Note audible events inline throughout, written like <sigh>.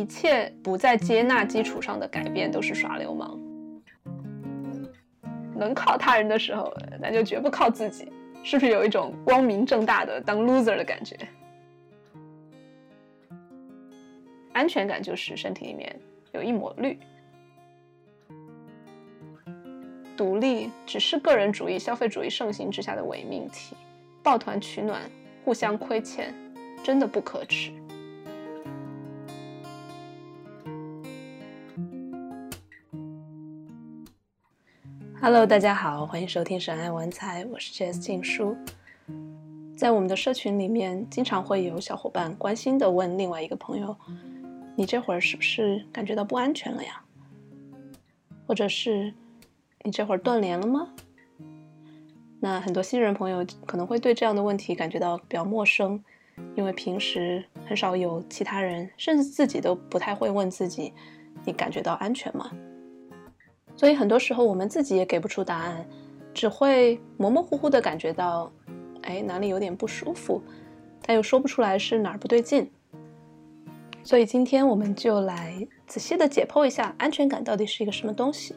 一切不在接纳基础上的改变都是耍流氓。能靠他人的时候，那就绝不靠自己。是不是有一种光明正大的当 loser 的感觉？安全感就是身体里面有一抹绿。独立只是个人主义、消费主义盛行之下的伪命题，抱团取暖、互相亏欠，真的不可耻。Hello，大家好，欢迎收听《神爱玩财》，我是 Jess 静书。在我们的社群里面，经常会有小伙伴关心的问另外一个朋友：“你这会儿是不是感觉到不安全了呀？”或者是“你这会儿断联了吗？”那很多新人朋友可能会对这样的问题感觉到比较陌生，因为平时很少有其他人，甚至自己都不太会问自己：“你感觉到安全吗？”所以很多时候我们自己也给不出答案，只会模模糊糊的感觉到，哎，哪里有点不舒服，但又说不出来是哪儿不对劲。所以今天我们就来仔细的解剖一下安全感到底是一个什么东西。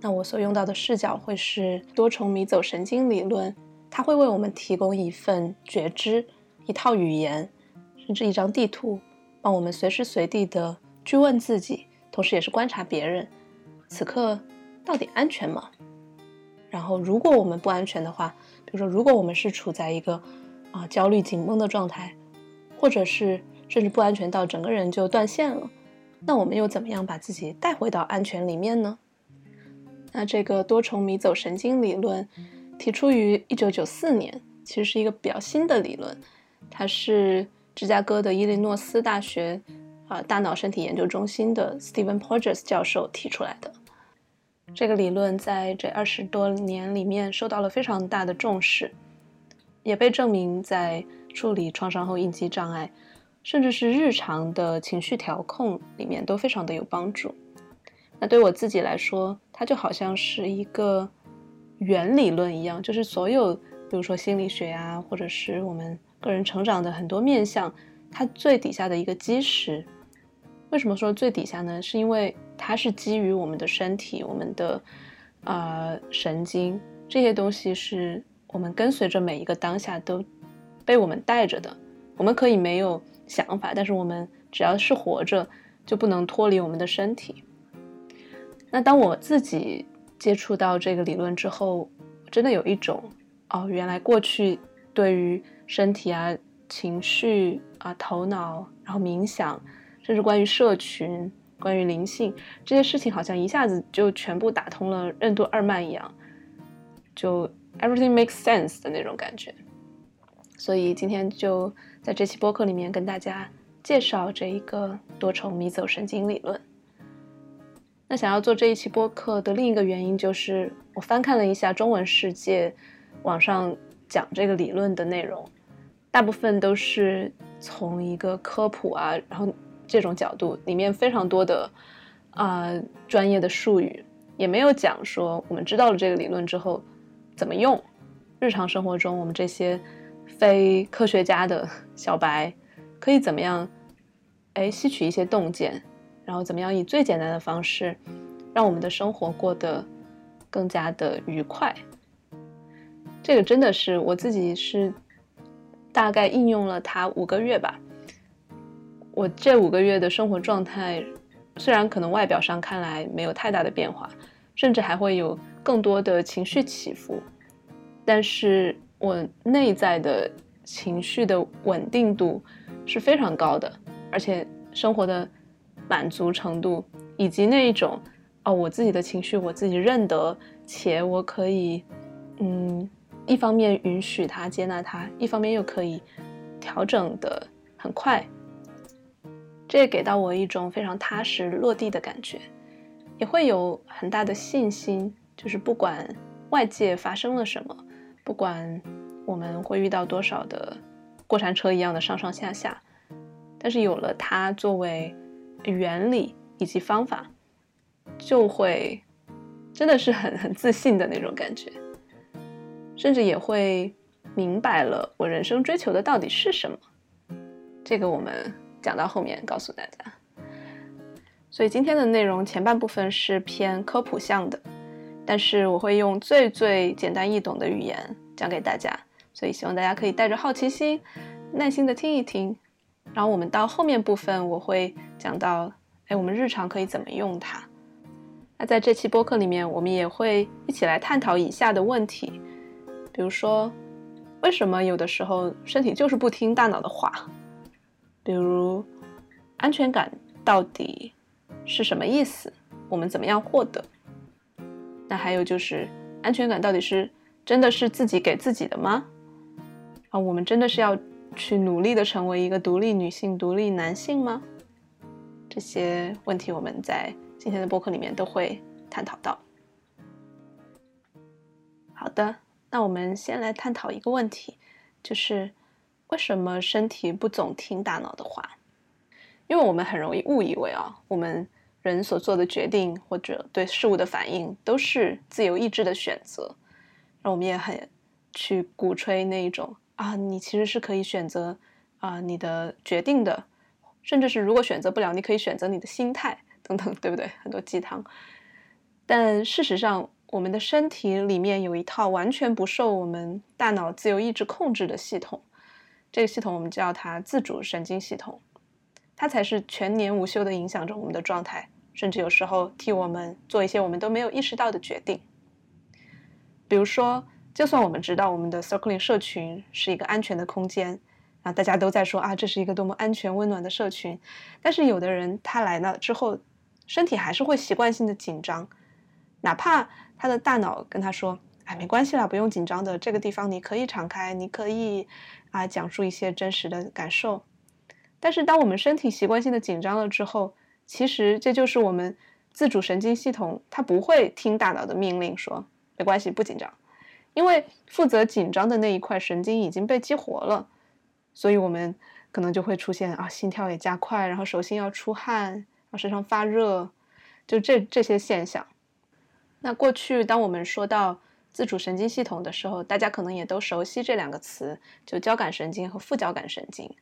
那我所用到的视角会是多重迷走神经理论，它会为我们提供一份觉知、一套语言，甚至一张地图，帮我们随时随地的去问自己，同时也是观察别人。此刻到底安全吗？然后，如果我们不安全的话，比如说，如果我们是处在一个啊焦虑紧绷的状态，或者是甚至不安全到整个人就断线了，那我们又怎么样把自己带回到安全里面呢？那这个多重迷走神经理论提出于一九九四年，其实是一个比较新的理论，它是芝加哥的伊利诺斯大学啊大脑身体研究中心的 Steven Porges 教授提出来的。这个理论在这二十多年里面受到了非常大的重视，也被证明在处理创伤后应激障碍，甚至是日常的情绪调控里面都非常的有帮助。那对我自己来说，它就好像是一个原理论一样，就是所有，比如说心理学呀，或者是我们个人成长的很多面向，它最底下的一个基石。为什么说最底下呢？是因为它是基于我们的身体、我们的啊神经这些东西，是我们跟随着每一个当下都被我们带着的。我们可以没有想法，但是我们只要是活着，就不能脱离我们的身体。那当我自己接触到这个理论之后，真的有一种哦，原来过去对于身体啊、情绪啊、头脑，然后冥想。甚至关于社群、关于灵性这些事情，好像一下子就全部打通了任督二脉一样，就 everything makes sense 的那种感觉。所以今天就在这期播客里面跟大家介绍这一个多重迷走神经理论。那想要做这一期播客的另一个原因，就是我翻看了一下中文世界网上讲这个理论的内容，大部分都是从一个科普啊，然后。这种角度里面非常多的啊专业的术语，也没有讲说我们知道了这个理论之后怎么用。日常生活中，我们这些非科学家的小白可以怎么样？哎，吸取一些洞见，然后怎么样以最简单的方式让我们的生活过得更加的愉快？这个真的是我自己是大概应用了它五个月吧。我这五个月的生活状态，虽然可能外表上看来没有太大的变化，甚至还会有更多的情绪起伏，但是我内在的情绪的稳定度是非常高的，而且生活的满足程度以及那一种哦，我自己的情绪我自己认得，且我可以，嗯，一方面允许它、接纳它，一方面又可以调整的很快。这也给到我一种非常踏实落地的感觉，也会有很大的信心。就是不管外界发生了什么，不管我们会遇到多少的过山车一样的上上下下，但是有了它作为原理以及方法，就会真的是很很自信的那种感觉，甚至也会明白了我人生追求的到底是什么。这个我们。讲到后面告诉大家，所以今天的内容前半部分是偏科普向的，但是我会用最最简单易懂的语言讲给大家，所以希望大家可以带着好奇心，耐心的听一听。然后我们到后面部分，我会讲到，哎，我们日常可以怎么用它。那在这期播客里面，我们也会一起来探讨以下的问题，比如说，为什么有的时候身体就是不听大脑的话？比如，安全感到底是什么意思？我们怎么样获得？那还有就是，安全感到底是真的是自己给自己的吗？啊，我们真的是要？去努力的成为一个独立女性、独立男性吗？这些问题我们在今天的播客里面都会探讨到。好的，那我们先来探讨一个问题，就是为什么身体不总听大脑的话？因为我们很容易误以为啊，我们人所做的决定或者对事物的反应都是自由意志的选择，那我们也很去鼓吹那一种。啊，你其实是可以选择啊你的决定的，甚至是如果选择不了，你可以选择你的心态等等，对不对？很多鸡汤。但事实上，我们的身体里面有一套完全不受我们大脑自由意志控制的系统，这个系统我们叫它自主神经系统，它才是全年无休的影响着我们的状态，甚至有时候替我们做一些我们都没有意识到的决定，比如说。就算我们知道我们的 Circling 社群是一个安全的空间，啊，大家都在说啊，这是一个多么安全温暖的社群，但是有的人他来了之后，身体还是会习惯性的紧张，哪怕他的大脑跟他说，哎，没关系啦，不用紧张的，这个地方你可以敞开，你可以啊讲述一些真实的感受，但是当我们身体习惯性的紧张了之后，其实这就是我们自主神经系统它不会听大脑的命令，说没关系，不紧张。因为负责紧张的那一块神经已经被激活了，所以我们可能就会出现啊，心跳也加快，然后手心要出汗，然后，身上发热，就这这些现象。那过去当我们说到自主神经系统的时候，大家可能也都熟悉这两个词，就交感神经和副交感神经。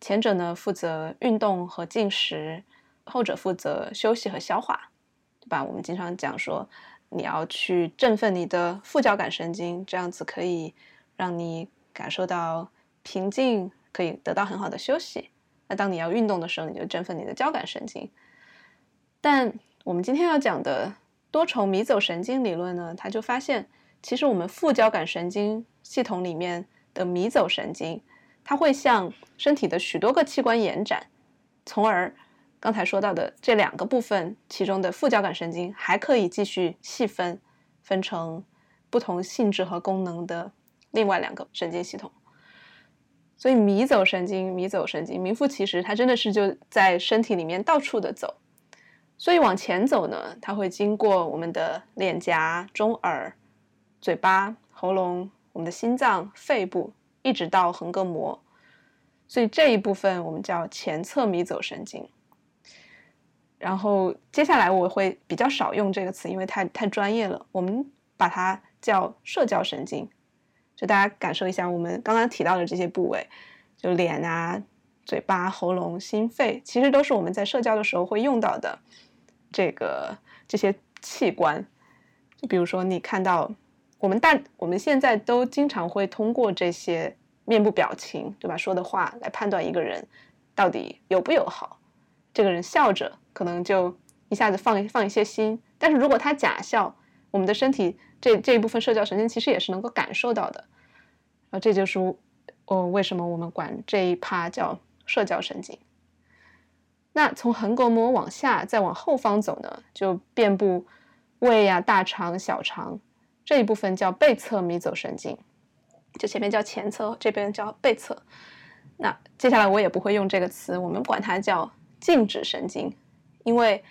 前者呢负责运动和进食，后者负责休息和消化，对吧？我们经常讲说。你要去振奋你的副交感神经，这样子可以让你感受到平静，可以得到很好的休息。那当你要运动的时候，你就振奋你的交感神经。但我们今天要讲的多重迷走神经理论呢，它就发现，其实我们副交感神经系统里面的迷走神经，它会向身体的许多个器官延展，从而。刚才说到的这两个部分，其中的副交感神经还可以继续细分，分成不同性质和功能的另外两个神经系统。所以迷走神经，迷走神经名副其实，它真的是就在身体里面到处的走。所以往前走呢，它会经过我们的脸颊、中耳、嘴巴、喉咙、我们的心脏、肺部，一直到横膈膜。所以这一部分我们叫前侧迷走神经。然后接下来我会比较少用这个词，因为太太专业了。我们把它叫社交神经，就大家感受一下，我们刚刚提到的这些部位，就脸啊、嘴巴、喉咙、心肺，其实都是我们在社交的时候会用到的这个这些器官。就比如说，你看到我们大我们现在都经常会通过这些面部表情，对吧？说的话来判断一个人到底友不友好。这个人笑着。可能就一下子放放一些心，但是如果他假笑，我们的身体这这一部分社交神经其实也是能够感受到的，啊，这就是哦为什么我们管这一趴叫社交神经。那从横膈膜往下再往后方走呢，就遍布胃呀、大肠、小肠这一部分叫背侧迷走神经，就前面叫前侧，这边叫背侧。那接下来我也不会用这个词，我们管它叫静止神经。因为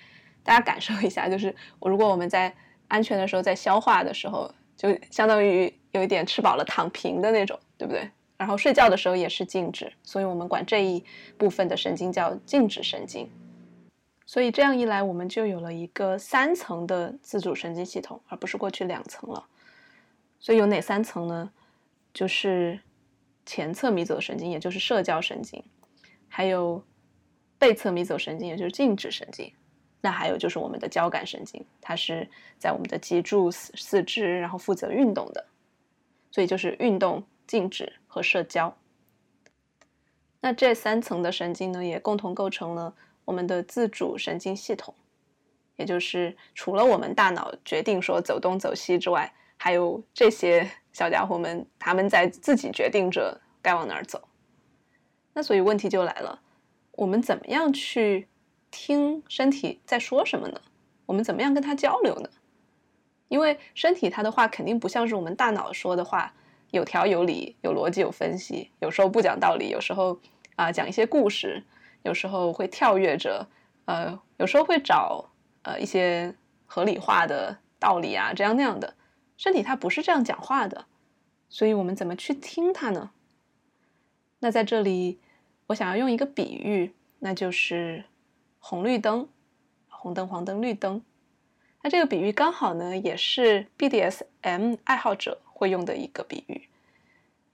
大家感受一下，就是如果我们在安全的时候在消化的时候，就相当于有一点吃饱了躺平的那种，对不对？然后睡觉的时候也是静止，所以我们管这一部分的神经叫静止神经。所以这样一来，我们就有了一个三层的自主神经系统，而不是过去两层了。所以有哪三层呢？就是前侧迷走神经，也就是社交神经，还有。背侧迷走神经，也就是静止神经，那还有就是我们的交感神经，它是在我们的脊柱四四肢，然后负责运动的，所以就是运动、静止和社交。那这三层的神经呢，也共同构成了我们的自主神经系统，也就是除了我们大脑决定说走东走西之外，还有这些小家伙们，他们在自己决定着该往哪儿走。那所以问题就来了，我们怎么样去听身体在说什么呢？我们怎么样跟他交流呢？因为身体它的话肯定不像是我们大脑说的话，有条有理、有逻辑、有分析，有时候不讲道理，有时候。啊，讲一些故事，有时候会跳跃着，呃，有时候会找呃一些合理化的道理啊，这样那样的。身体它不是这样讲话的，所以我们怎么去听它呢？那在这里，我想要用一个比喻，那就是红绿灯，红灯、黄灯、绿灯。那这个比喻刚好呢，也是 BDSM 爱好者会用的一个比喻，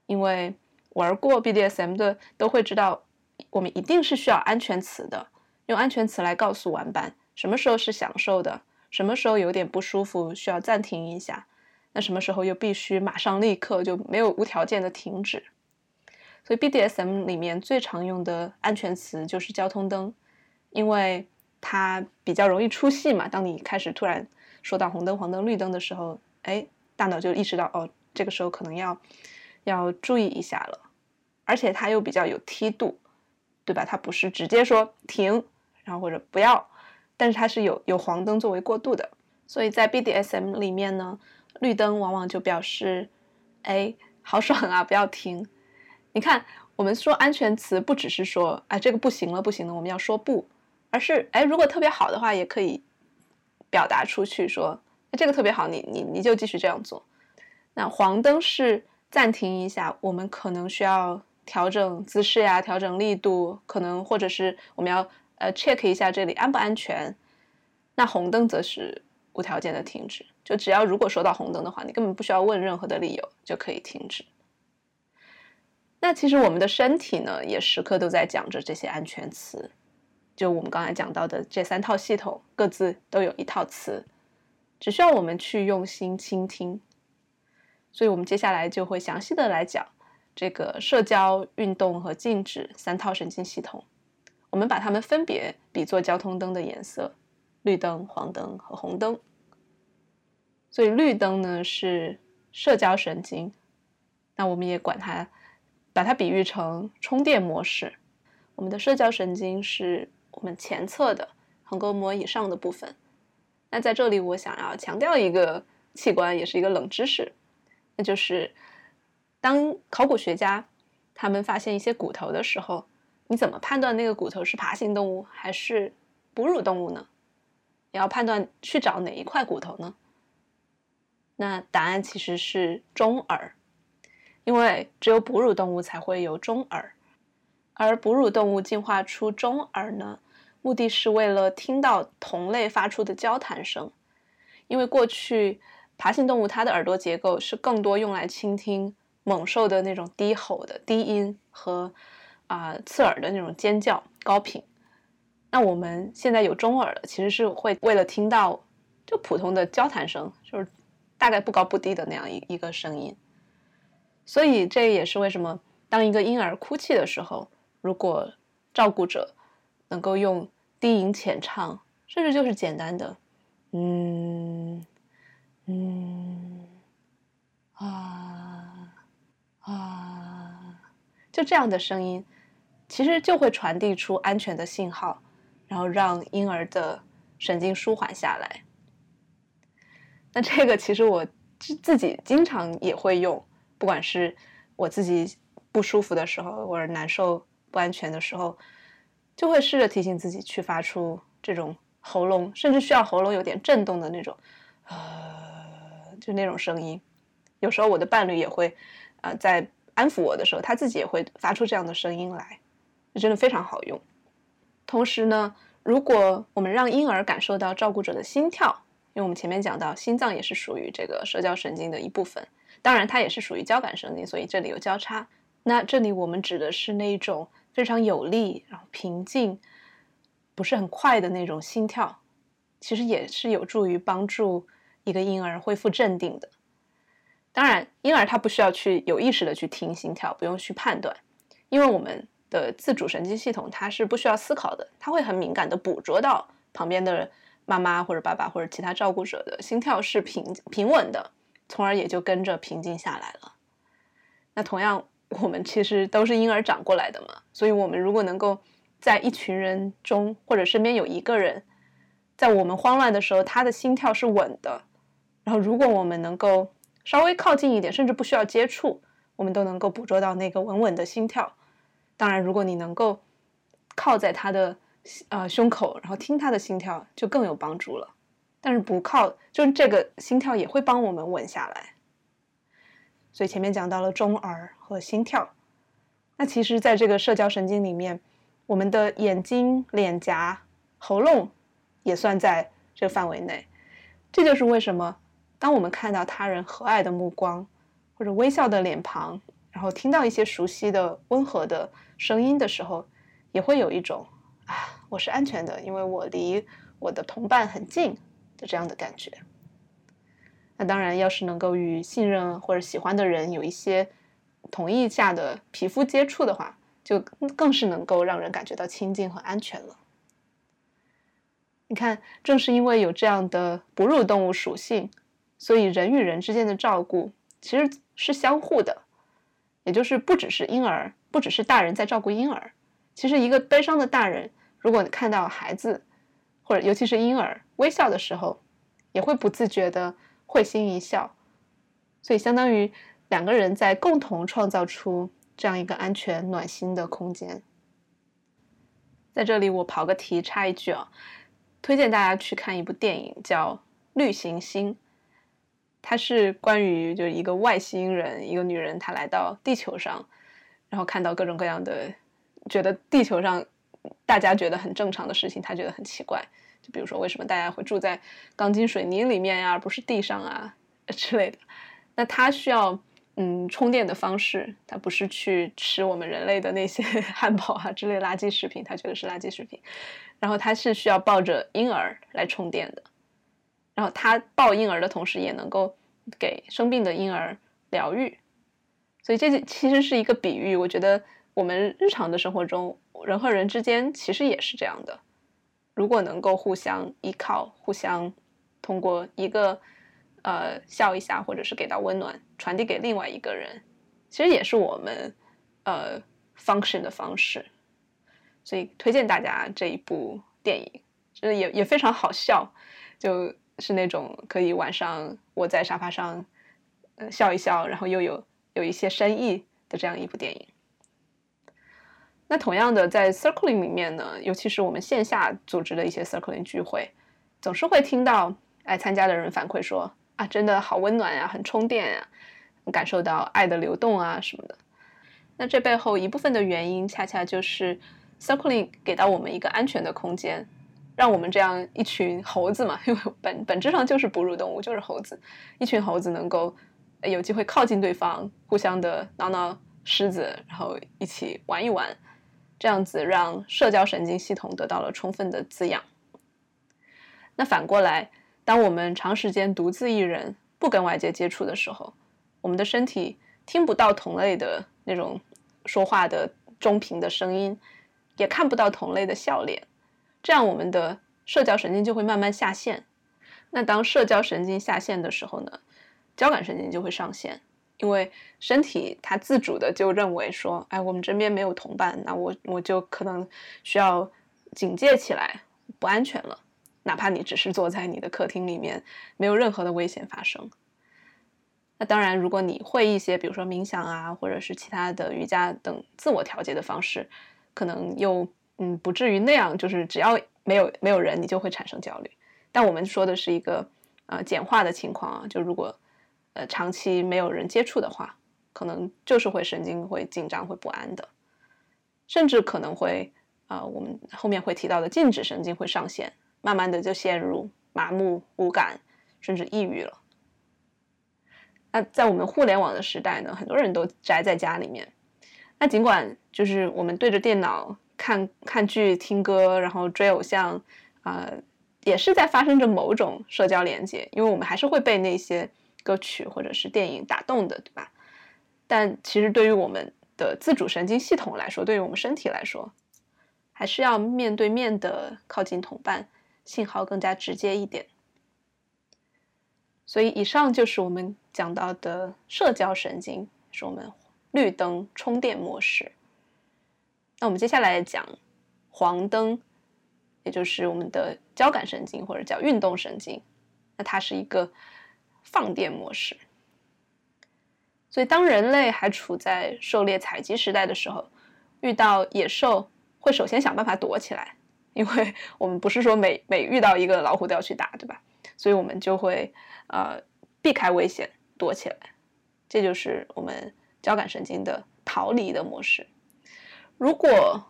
因为。玩过 BDSM 的都会知道，我们一定是需要安全词的，用安全词来告诉玩伴什么时候是享受的，什么时候有点不舒服需要暂停一下，那什么时候又必须马上立刻就没有无条件的停止。所以 BDSM 里面最常用的安全词就是交通灯，因为它比较容易出戏嘛。当你开始突然说到红灯、黄灯、绿灯的时候，哎，大脑就意识到哦，这个时候可能要。要注意一下了，而且它又比较有梯度，对吧？它不是直接说停，然后或者不要，但是它是有有黄灯作为过渡的。所以在 BDSM 里面呢，绿灯往往就表示，哎，好爽啊，不要停。你看，我们说安全词不只是说，哎，这个不行了，不行了，我们要说不，而是，哎，如果特别好的话，也可以表达出去说，这个特别好，你你你就继续这样做。那黄灯是。暂停一下，我们可能需要调整姿势呀，调整力度，可能或者是我们要呃 check 一下这里安不安全。那红灯则是无条件的停止，就只要如果说到红灯的话，你根本不需要问任何的理由就可以停止。那其实我们的身体呢，也时刻都在讲着这些安全词，就我们刚才讲到的这三套系统，各自都有一套词，只需要我们去用心倾听。所以，我们接下来就会详细的来讲这个社交、运动和静止三套神经系统。我们把它们分别比作交通灯的颜色：绿灯、黄灯和红灯。所以，绿灯呢是社交神经，那我们也管它，把它比喻成充电模式。我们的社交神经是我们前侧的横膈膜以上的部分。那在这里，我想要强调一个器官，也是一个冷知识。那就是，当考古学家他们发现一些骨头的时候，你怎么判断那个骨头是爬行动物还是哺乳动物呢？你要判断去找哪一块骨头呢？那答案其实是中耳，因为只有哺乳动物才会有中耳，而哺乳动物进化出中耳呢，目的是为了听到同类发出的交谈声，因为过去。爬行动物它的耳朵结构是更多用来倾听猛兽的那种低吼的低音和啊刺耳的那种尖叫高频。那我们现在有中耳的，其实是会为了听到就普通的交谈声，就是大概不高不低的那样一一个声音。所以这也是为什么当一个婴儿哭泣的时候，如果照顾者能够用低吟浅唱，甚至就是简单的嗯。嗯，啊啊，就这样的声音，其实就会传递出安全的信号，然后让婴儿的神经舒缓下来。那这个其实我自自己经常也会用，不管是我自己不舒服的时候，或者难受、不安全的时候，就会试着提醒自己去发出这种喉咙，甚至需要喉咙有点震动的那种，啊。就那种声音，有时候我的伴侣也会，啊，在安抚我的时候，他自己也会发出这样的声音来，真的非常好用。同时呢，如果我们让婴儿感受到照顾者的心跳，因为我们前面讲到，心脏也是属于这个社交神经的一部分，当然它也是属于交感神经，所以这里有交叉。那这里我们指的是那一种非常有力，然后平静，不是很快的那种心跳，其实也是有助于帮助一个婴儿恢复镇定的。当然，婴儿他不需要去有意识的去听心跳，不用去判断，因为我们的自主神经系统它是不需要思考的，它会很敏感的捕捉到旁边的妈妈或者爸爸或者其他照顾者的心跳是平平稳的，从而也就跟着平静下来了。那同样，我们其实都是婴儿长过来的嘛，所以我们如果能够在一群人中或者身边有一个人，在我们慌乱的时候，他的心跳是稳的，然后如果我们能够。稍微靠近一点，甚至不需要接触，我们都能够捕捉到那个稳稳的心跳。当然，如果你能够靠在他的呃胸口，然后听他的心跳，就更有帮助了。但是不靠，就是这个心跳也会帮我们稳下来。所以前面讲到了中耳和心跳，那其实在这个社交神经里面，我们的眼睛、脸颊、喉咙也算在这个范围内。这就是为什么。当我们看到他人和蔼的目光，或者微笑的脸庞，然后听到一些熟悉的温和的声音的时候，也会有一种啊，我是安全的，因为我离我的同伴很近的这样的感觉。那当然，要是能够与信任或者喜欢的人有一些同意下的皮肤接触的话，就更是能够让人感觉到亲近和安全了。你看，正是因为有这样的哺乳动物属性。所以，人与人之间的照顾其实是相互的，也就是不只是婴儿，不只是大人在照顾婴儿。其实，一个悲伤的大人，如果看到孩子，或者尤其是婴儿微笑的时候，也会不自觉的会心一笑。所以，相当于两个人在共同创造出这样一个安全暖心的空间。在这里，我跑个题，插一句啊，推荐大家去看一部电影，叫《绿行星》。它是关于就一个外星人，一个女人，她来到地球上，然后看到各种各样的，觉得地球上大家觉得很正常的事情，她觉得很奇怪。就比如说，为什么大家会住在钢筋水泥里面呀，而不是地上啊之类的？那它需要嗯充电的方式，它不是去吃我们人类的那些 <laughs> 汉堡啊之类垃圾食品，它觉得是垃圾食品。然后它是需要抱着婴儿来充电的。然后他抱婴儿的同时，也能够给生病的婴儿疗愈，所以这其实是一个比喻。我觉得我们日常的生活中，人和人之间其实也是这样的。如果能够互相依靠，互相通过一个呃笑一下，或者是给到温暖，传递给另外一个人，其实也是我们呃 function 的方式。所以推荐大家这一部电影，就是也也非常好笑，就。是那种可以晚上窝在沙发上，呃笑一笑，然后又有有一些深意的这样一部电影。那同样的，在 circling 里面呢，尤其是我们线下组织的一些 circling 聚会，总是会听到来参加的人反馈说啊，真的好温暖呀，很充电呀，感受到爱的流动啊什么的。那这背后一部分的原因，恰恰就是 circling 给到我们一个安全的空间。让我们这样一群猴子嘛，因为本本质上就是哺乳动物，就是猴子，一群猴子能够有机会靠近对方，互相的挠挠狮子，然后一起玩一玩，这样子让社交神经系统得到了充分的滋养。那反过来，当我们长时间独自一人，不跟外界接触的时候，我们的身体听不到同类的那种说话的中频的声音，也看不到同类的笑脸。这样，我们的社交神经就会慢慢下线。那当社交神经下线的时候呢，交感神经就会上线，因为身体它自主的就认为说，哎，我们这边没有同伴，那我我就可能需要警戒起来，不安全了。哪怕你只是坐在你的客厅里面，没有任何的危险发生。那当然，如果你会一些，比如说冥想啊，或者是其他的瑜伽等自我调节的方式，可能又。嗯，不至于那样，就是只要没有没有人，你就会产生焦虑。但我们说的是一个呃简化的情况啊，就如果呃长期没有人接触的话，可能就是会神经会紧张、会不安的，甚至可能会啊，我们后面会提到的禁止神经会上线，慢慢的就陷入麻木、无感，甚至抑郁了。那在我们互联网的时代呢，很多人都宅在家里面，那尽管就是我们对着电脑。看看剧、听歌，然后追偶像，啊，也是在发生着某种社交连接，因为我们还是会被那些歌曲或者是电影打动的，对吧？但其实对于我们的自主神经系统来说，对于我们身体来说，还是要面对面的靠近同伴，信号更加直接一点。所以，以上就是我们讲到的社交神经，是我们绿灯充电模式。那我们接下来讲黄灯，也就是我们的交感神经或者叫运动神经。那它是一个放电模式。所以，当人类还处在狩猎采集时代的时候，遇到野兽会首先想办法躲起来，因为 <laughs> 我们不是说每每遇到一个老虎都要去打，对吧？所以我们就会。呃，避开危险，躲起来，这就是我们交感神经的逃离的模式。如果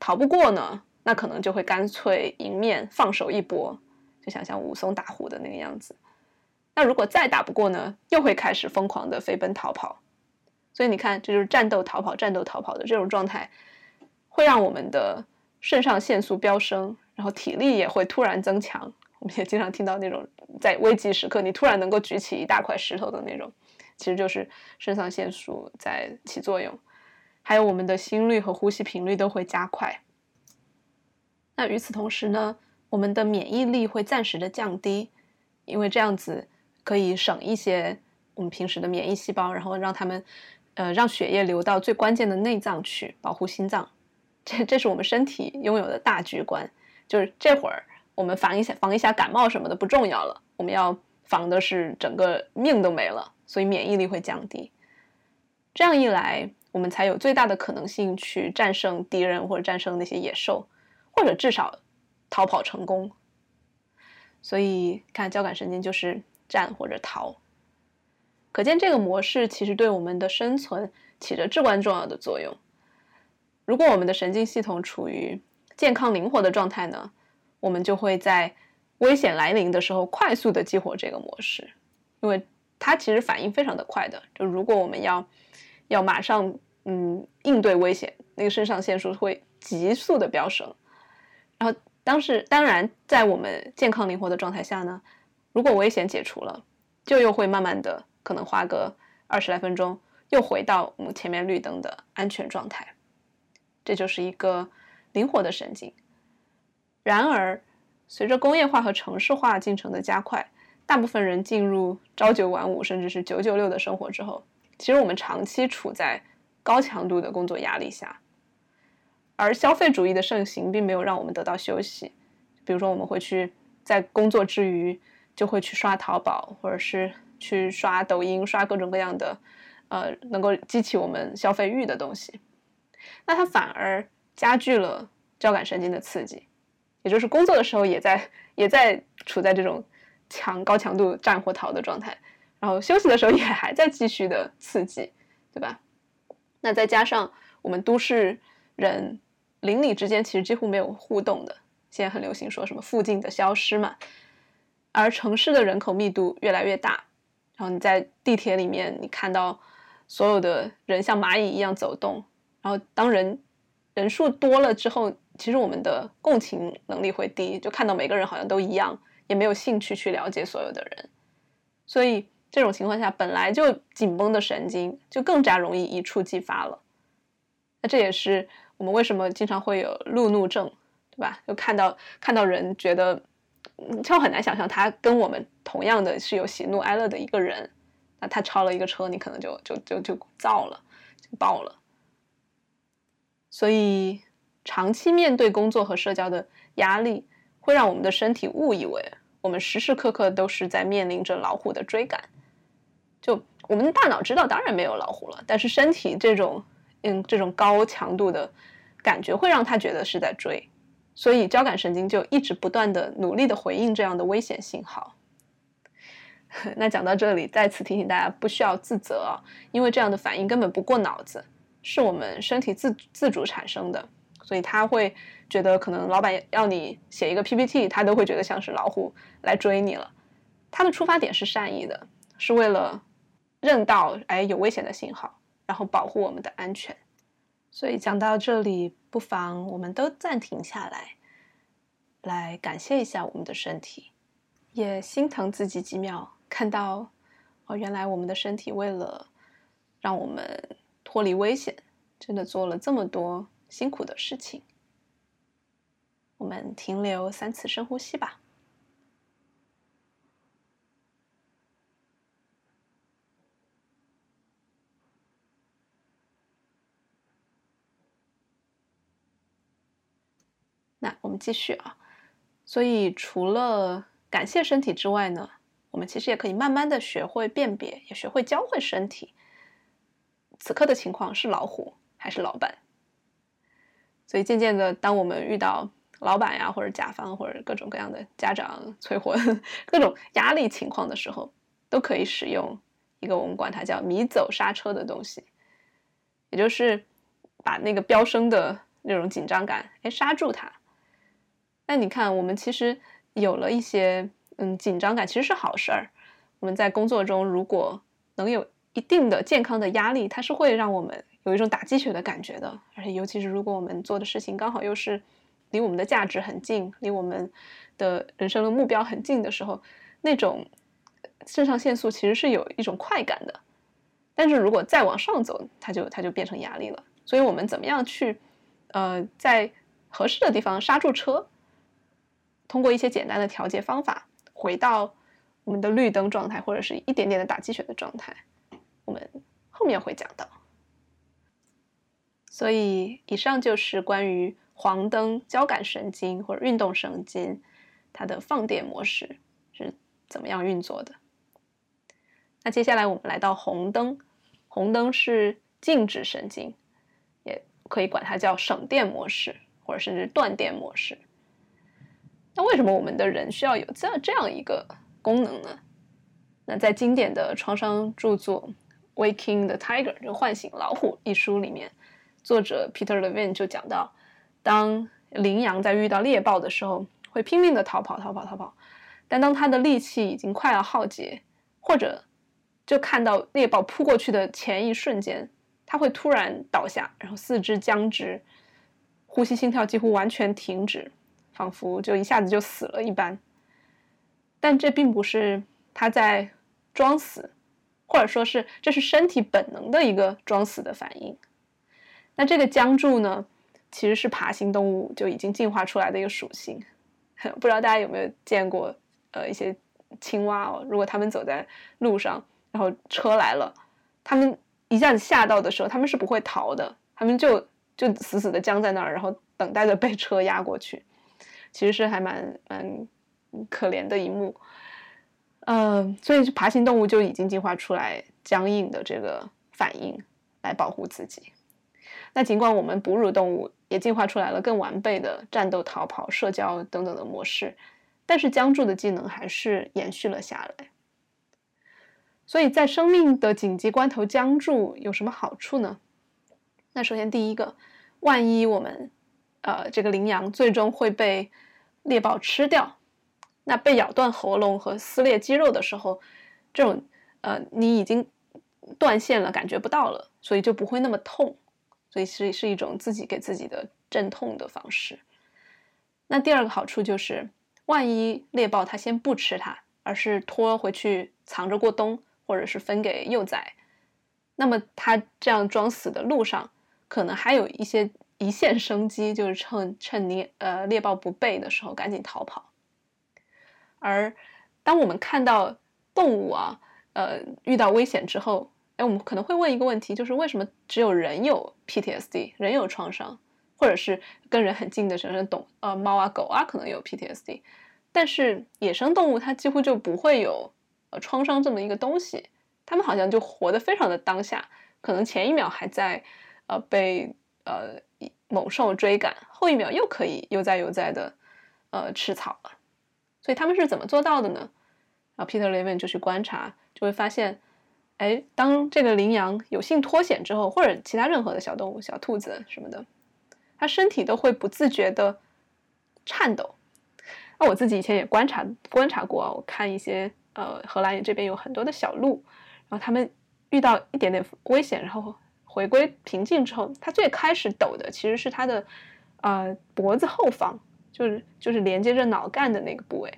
逃不过呢，那可能就会干脆迎面放手一搏，就想像武松打虎的那个样子。那如果再打不过呢，又会开始疯狂的飞奔逃跑。所以你看，这就是战斗逃跑、战斗逃跑的这种状态，会让我们的肾上腺素飙升，然后体力也会突然增强。我们也经常听到那种在危急时刻，你突然能够举起一大块石头的那种，其实就是肾上腺素在起作用。还有我们的心率和呼吸频率都会加快。那与此同时呢，我们的免疫力会暂时的降低，因为这样子可以省一些我们平时的免疫细胞，然后让他们呃让血液流到最关键的内脏去保护心脏。这这是我们身体拥有的大局观，就是这会儿。我们防一下，防一下感冒什么的不重要了，我们要防的是整个命都没了，所以免疫力会降低。这样一来，我们才有最大的可能性去战胜敌人或者战胜那些野兽，或者至少逃跑成功。所以看交感神经就是战或者逃，可见这个模式其实对我们的生存起着至关重要的作用。如果我们的神经系统处于健康灵活的状态呢？我们就会在危险来临的时候快速的激活这个模式，因为它其实反应非常的快的。就如果我们要要马上嗯应对危险，那个肾上腺素会急速的飙升。然后当时当然在我们健康灵活的状态下呢，如果危险解除了，就又会慢慢的可能花个二十来分钟，又回到我们前面绿灯的安全状态。这就是一个灵活的神经。然而，随着工业化和城市化进程的加快，大部分人进入朝九晚五甚至是九九六的生活之后，其实我们长期处在高强度的工作压力下。而消费主义的盛行并没有让我们得到休息。比如说，我们会去在工作之余就会去刷淘宝，或者是去刷抖音，刷各种各样的呃能够激起我们消费欲的东西。那它反而加剧了交感神经的刺激。也就是工作的时候也在也在处在这种强高强度战或逃的状态，然后休息的时候也还在继续的刺激，对吧？那再加上我们都市人邻里之间其实几乎没有互动的，现在很流行说什么附近的消失嘛，而城市的人口密度越来越大，然后你在地铁里面你看到所有的人像蚂蚁一样走动，然后当人人数多了之后。其实我们的共情能力会低，就看到每个人好像都一样，也没有兴趣去了解所有的人，所以这种情况下，本来就紧绷的神经就更加容易一触即发了。那这也是我们为什么经常会有路怒症，对吧？就看到看到人，觉得就很难想象他跟我们同样的是有喜怒哀乐的一个人，那他超了一个车，你可能就就就就造了，就爆了。所以。长期面对工作和社交的压力，会让我们的身体误以为我们时时刻刻都是在面临着老虎的追赶。就我们的大脑知道，当然没有老虎了，但是身体这种嗯这种高强度的感觉会让他觉得是在追，所以交感神经就一直不断的努力的回应这样的危险信号。<laughs> 那讲到这里，再次提醒大家不需要自责，因为这样的反应根本不过脑子，是我们身体自自主产生的。所以他会觉得，可能老板要你写一个 PPT，他都会觉得像是老虎来追你了。他的出发点是善意的，是为了认到哎有危险的信号，然后保护我们的安全。所以讲到这里，不妨我们都暂停下来，来感谢一下我们的身体，也心疼自己几秒，看到哦，原来我们的身体为了让我们脱离危险，真的做了这么多辛苦的事情。我们停留三次深呼吸吧。那我们继续啊，所以除了感谢身体之外呢，我们其实也可以慢慢的学会辨别，也学会教会身体，此刻的情况是老虎还是老板。所以渐渐的，当我们遇到老板呀，或者甲方，或者各种各样的家长催婚、<laughs> 各种压力情况的时候，都可以使用一个我们管它叫“迷走刹车”的东西，也就是把那个飙升的那种紧张感，哎，刹住它。那你看，我们其实有了一些嗯紧张感，其实是好事儿。我们在工作中如果能有一定的健康的压力，它是会让我们有一种打鸡血的感觉的。而且尤其是如果我们做的事情刚好又是离我们的价值很近，离我们的人生的目标很近的时候，那种肾上腺素其实是有一种快感的。但是如果再往上走，它就它就变成压力了。所以我们怎么样去呃在合适的地方刹住车？通过一些简单的调节方法，回到我们的绿灯状态，或者是一点点的打鸡血的状态，我们后面会讲到。所以，以上就是关于黄灯交感神经或者运动神经它的放电模式是怎么样运作的。那接下来我们来到红灯，红灯是静止神经，也可以管它叫省电模式，或者甚至断电模式。那为什么我们的人需要有这这样一个功能呢？那在经典的创伤著作《Waking the Tiger》就唤醒老虎一书里面，作者 Peter Levine 就讲到，当羚羊在遇到猎豹的时候，会拼命的逃跑、逃跑、逃跑，但当它的力气已经快要耗竭，或者就看到猎豹扑过去的前一瞬间，它会突然倒下，然后四肢僵直，呼吸、心跳几乎完全停止。仿佛就一下子就死了一般，但这并不是他在装死，或者说是这是身体本能的一个装死的反应。那这个僵住呢，其实是爬行动物就已经进化出来的一个属性。<laughs> 不知道大家有没有见过，呃，一些青蛙哦，如果它们走在路上，然后车来了，他们一下子吓到的时候，他们是不会逃的，他们就就死死的僵在那儿，然后等待着被车压过去。其实是还蛮蛮可怜的一幕，嗯，所以爬行动物就已经进化出来僵硬的这个反应来保护自己。那尽管我们哺乳动物也进化出来了更完备的战斗、逃跑、社交等等的模式，但是僵住的技能还是延续了下来。所以在生命的紧急关头僵住有什么好处呢？那首先第一个，万一我们。呃，这个羚羊最终会被猎豹吃掉。那被咬断喉咙和撕裂肌肉的时候，这种呃，你已经断线了，感觉不到了，所以就不会那么痛。所以是是一种自己给自己的镇痛的方式。那第二个好处就是，万一猎豹它先不吃它，而是拖回去藏着过冬，或者是分给幼崽，那么它这样装死的路上，可能还有一些。一线生机就是趁趁你呃猎豹不备的时候赶紧逃跑，而当我们看到动物啊呃遇到危险之后，哎，我们可能会问一个问题，就是为什么只有人有 PTSD，人有创伤，或者是跟人很近的人懂呃猫啊狗啊可能有 PTSD，但是野生动物它几乎就不会有呃创伤这么一个东西，它们好像就活得非常的当下，可能前一秒还在呃被呃。猛兽追赶，后一秒又可以悠哉悠哉的，呃，吃草了。所以他们是怎么做到的呢？然后 Peter Levin 就去观察，就会发现，哎，当这个羚羊有幸脱险之后，或者其他任何的小动物、小兔子什么的，它身体都会不自觉的颤抖。那我自己以前也观察观察过，我看一些呃，荷兰这边有很多的小鹿，然后他们遇到一点点危险，然后。回归平静之后，它最开始抖的其实是它的，呃，脖子后方，就是就是连接着脑干的那个部位，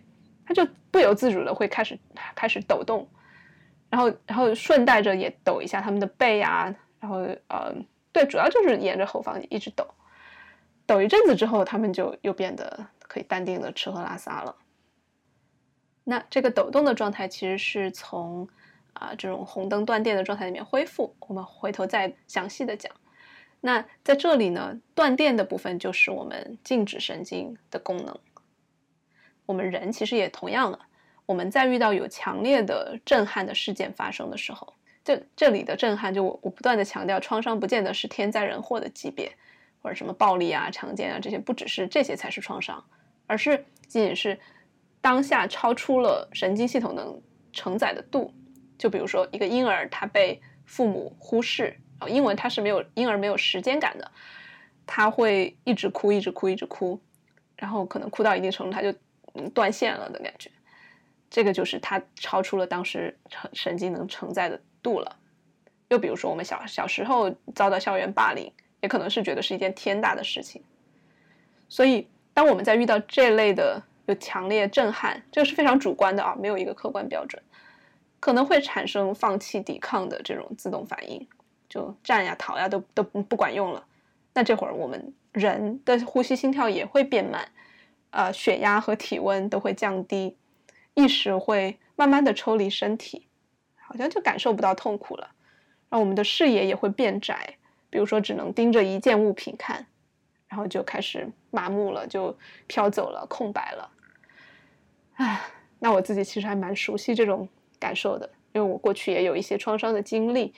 它就不由自主的会开始开始抖动，然后然后顺带着也抖一下他们的背啊，然后呃，对，主要就是沿着后方一直抖，抖一阵子之后，他们就又变得可以淡定的吃喝拉撒了。那这个抖动的状态其实是从啊这种红灯断电的状态里面恢复，我们回头再详细的讲。那在这里呢，断电的部分就是我们静止神经的功能。我们人其实也同样的，我们在遇到有强烈的震撼的事件发生的时候，这这里的震撼，就我我不断的强调，创伤不见得是天灾人祸的级别，或者什么暴力啊、强奸啊这些，不只是这些才是创伤，而是仅仅是当下超出了神经系统能承载的度。就比如说一个婴儿，他被父母忽视。啊，英文他是没有婴儿没有时间感的，他会一直哭，一直哭，一直哭，然后可能哭到一定程度，他就断线了的感觉。这个就是他超出了当时神经能承载的度了。又比如说，我们小小时候遭到校园霸凌，也可能是觉得是一件天大的事情。所以，当我们在遇到这类的有强烈震撼，这个是非常主观的啊，没有一个客观标准，可能会产生放弃抵抗的这种自动反应。就战呀、逃呀都都不管用了，那这会儿我们人的呼吸、心跳也会变慢，呃，血压和体温都会降低，意识会慢慢的抽离身体，好像就感受不到痛苦了。然后我们的视野也会变窄，比如说只能盯着一件物品看，然后就开始麻木了，就飘走了，空白了。唉，那我自己其实还蛮熟悉这种感受的，因为我过去也有一些创伤的经历。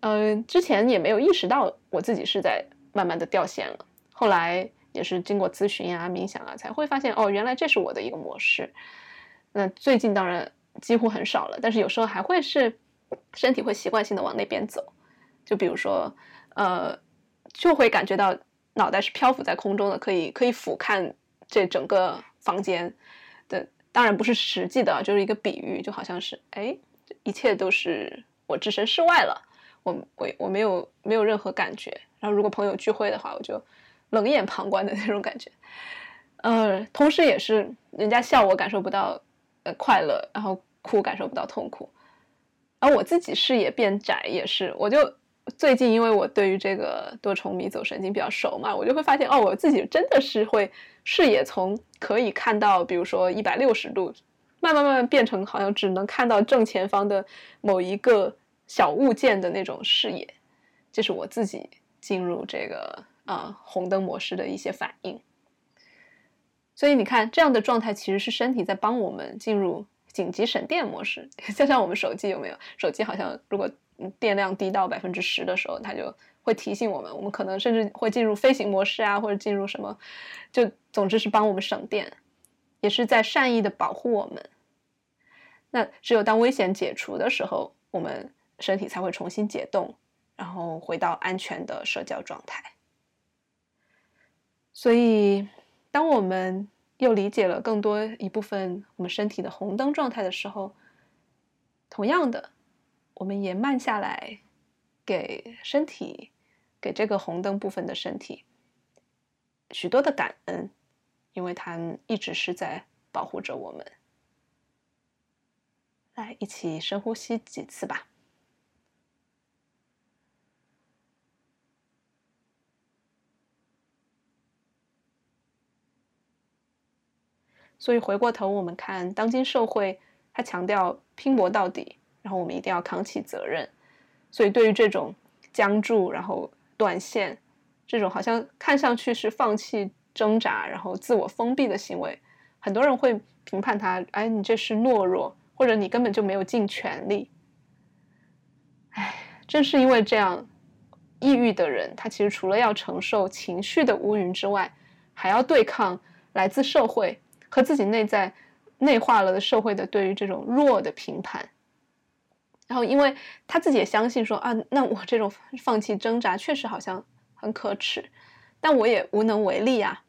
嗯，之前也没有意识到我自己是在慢慢的掉线了。后来也是经过咨询啊、冥想啊，才会发现哦，原来这是我的一个模式。那最近当然几乎很少了，但是有时候还会是身体会习惯性的往那边走。就比如说，呃，就会感觉到脑袋是漂浮在空中的，可以可以俯瞰这整个房间。当然不是实际的，就是一个比喻，就好像是哎，一切都是我置身事外了。我我我没有没有任何感觉，然后如果朋友聚会的话，我就冷眼旁观的那种感觉，呃，同时也是人家笑我感受不到呃快乐，然后哭感受不到痛苦，而我自己视野变窄也是，我就最近因为我对于这个多重迷走神经比较熟嘛，我就会发现哦，我自己真的是会视野从可以看到，比如说一百六十度，慢慢慢慢变成好像只能看到正前方的某一个。小物件的那种视野，这是我自己进入这个啊红灯模式的一些反应。所以你看，这样的状态其实是身体在帮我们进入紧急省电模式。<laughs> 就像我们手机有没有？手机好像如果电量低到百分之十的时候，它就会提醒我们，我们可能甚至会进入飞行模式啊，或者进入什么，就总之是帮我们省电，也是在善意的保护我们。那只有当危险解除的时候，我们。身体才会重新解冻，然后回到安全的社交状态。所以，当我们又理解了更多一部分我们身体的红灯状态的时候，同样的，我们也慢下来，给身体，给这个红灯部分的身体许多的感恩，因为它一直是在保护着我们。来，一起深呼吸几次吧。所以回过头，我们看当今社会，它强调拼搏到底，然后我们一定要扛起责任。所以对于这种僵住、然后断线，这种好像看上去是放弃挣扎、然后自我封闭的行为，很多人会评判他：哎，你这是懦弱，或者你根本就没有尽全力。哎，正是因为这样，抑郁的人他其实除了要承受情绪的乌云之外，还要对抗来自社会。和自己内在内化了的社会的对于这种弱的评判，然后因为他自己也相信说啊，那我这种放弃挣扎确实好像很可耻，但我也无能为力啊，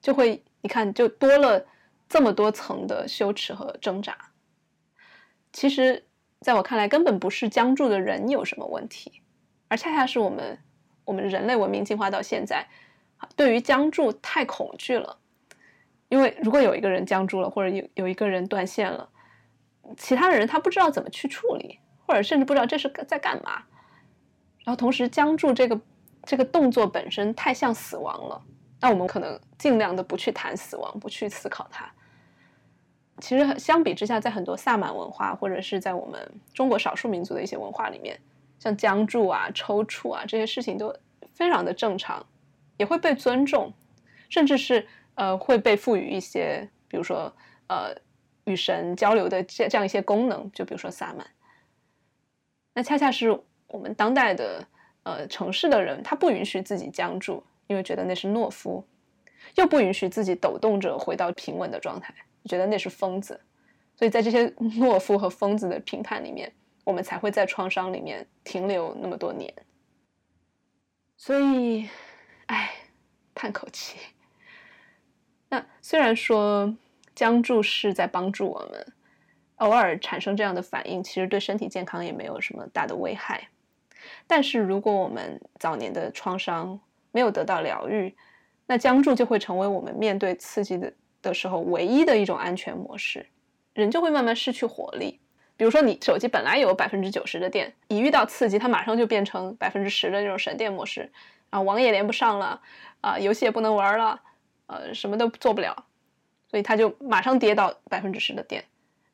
就会你看就多了这么多层的羞耻和挣扎。其实，在我看来，根本不是僵住的人有什么问题，而恰恰是我们我们人类文明进化到现在，对于僵住太恐惧了。因为如果有一个人僵住了，或者有有一个人断线了，其他的人他不知道怎么去处理，或者甚至不知道这是在干嘛。然后同时僵住这个这个动作本身太像死亡了，那我们可能尽量的不去谈死亡，不去思考它。其实相比之下，在很多萨满文化或者是在我们中国少数民族的一些文化里面，像僵住啊、抽搐啊这些事情都非常的正常，也会被尊重，甚至是。呃，会被赋予一些，比如说，呃，与神交流的这这样一些功能，就比如说萨满。那恰恰是我们当代的呃城市的人，他不允许自己僵住，因为觉得那是懦夫，又不允许自己抖动着回到平稳的状态，觉得那是疯子。所以在这些 <laughs> 懦夫和疯子的评判里面，我们才会在创伤里面停留那么多年。所以，哎，叹口气。那虽然说僵住是在帮助我们，偶尔产生这样的反应，其实对身体健康也没有什么大的危害。但是如果我们早年的创伤没有得到疗愈，那僵住就会成为我们面对刺激的的时候唯一的一种安全模式，人就会慢慢失去活力。比如说，你手机本来有百分之九十的电，一遇到刺激，它马上就变成百分之十的那种省电模式，啊网也连不上了，啊，游戏也不能玩了。呃，什么都做不了，所以它就马上跌到百分之十的电。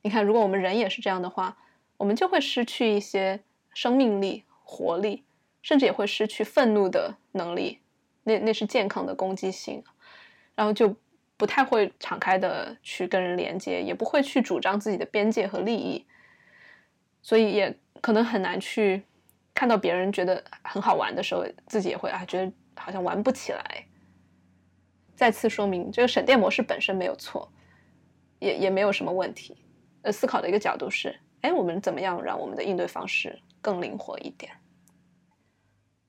你看，如果我们人也是这样的话，我们就会失去一些生命力、活力，甚至也会失去愤怒的能力。那那是健康的攻击性，然后就不太会敞开的去跟人连接，也不会去主张自己的边界和利益，所以也可能很难去看到别人觉得很好玩的时候，自己也会啊觉得好像玩不起来。再次说明，这个省电模式本身没有错，也也没有什么问题。呃，思考的一个角度是，哎，我们怎么样让我们的应对方式更灵活一点？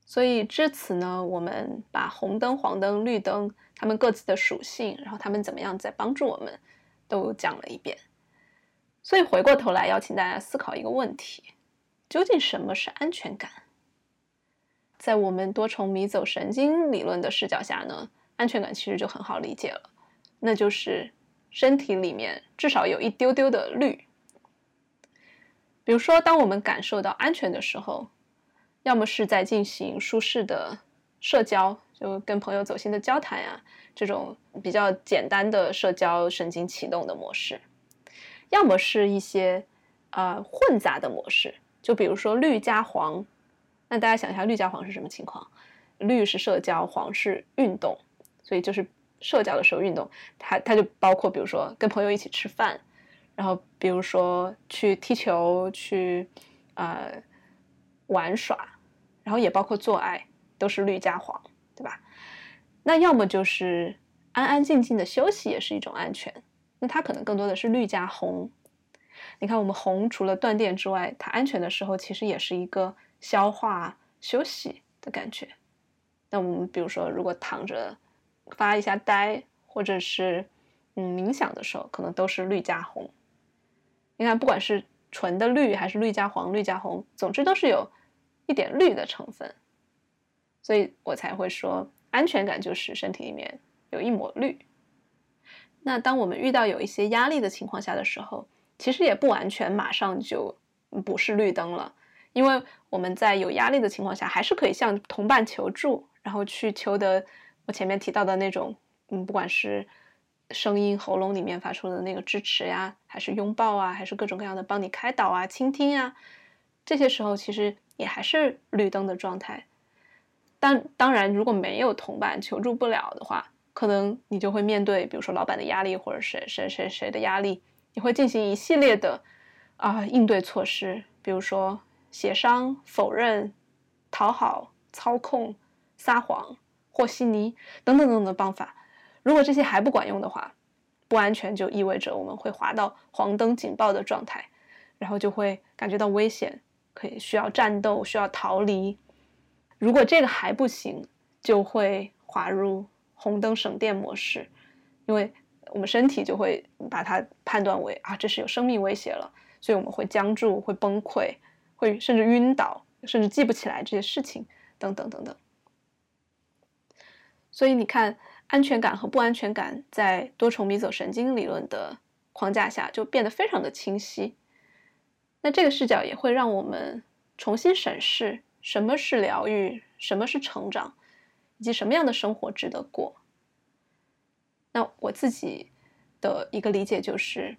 所以至此呢，我们把红灯、黄灯、绿灯它们各自的属性，然后它们怎么样在帮助我们，都讲了一遍。所以回过头来，邀请大家思考一个问题：究竟什么是安全感？在我们多重迷走神经理论的视角下呢？安全感其实就很好理解了，那就是身体里面至少有一丢丢的绿。比如说，当我们感受到安全的时候，要么是在进行舒适的社交，就跟朋友走心的交谈呀，这种比较简单的社交神经启动的模式；要么是一些呃混杂的模式，就比如说绿加黄。那大家想一下，绿加黄是什么情况？绿是社交，黄是运动。所以就是社交的时候运动，它它就包括比如说跟朋友一起吃饭，然后比如说去踢球、去呃玩耍，然后也包括做爱，都是绿加黄，对吧？那要么就是安安静静的休息，也是一种安全。那它可能更多的是绿加红。你看，我们红除了断电之外，它安全的时候其实也是一个消化休息的感觉。那我们比如说，如果躺着。发一下呆，或者是嗯冥想的时候，可能都是绿加红。你看，不管是纯的绿还是绿加黄、绿加红，总之都是有一点绿的成分。所以我才会说，安全感就是身体里面有一抹绿。那当我们遇到有一些压力的情况下的时候，其实也不完全马上就不是绿灯了，因为我们在有压力的情况下，还是可以向同伴求助，然后去求得。我前面提到的那种，嗯，不管是声音、喉咙里面发出的那个支持呀，还是拥抱啊，还是各种各样的帮你开导啊、倾听啊，这些时候其实也还是绿灯的状态。当当然，如果没有同伴求助不了的话，可能你就会面对，比如说老板的压力，或者谁谁谁谁的压力，你会进行一系列的啊应对措施，比如说协商、否认、讨好、操控、撒谎。和稀泥等等等等的方法，如果这些还不管用的话，不安全就意味着我们会滑到黄灯警报的状态，然后就会感觉到危险，可以需要战斗，需要逃离。如果这个还不行，就会滑入红灯省电模式，因为我们身体就会把它判断为啊，这是有生命威胁了，所以我们会僵住，会崩溃，会甚至晕倒，甚至记不起来这些事情，等等等等。所以你看，安全感和不安全感在多重迷走神经理论的框架下就变得非常的清晰。那这个视角也会让我们重新审视什么是疗愈，什么是成长，以及什么样的生活值得过。那我自己的一个理解就是，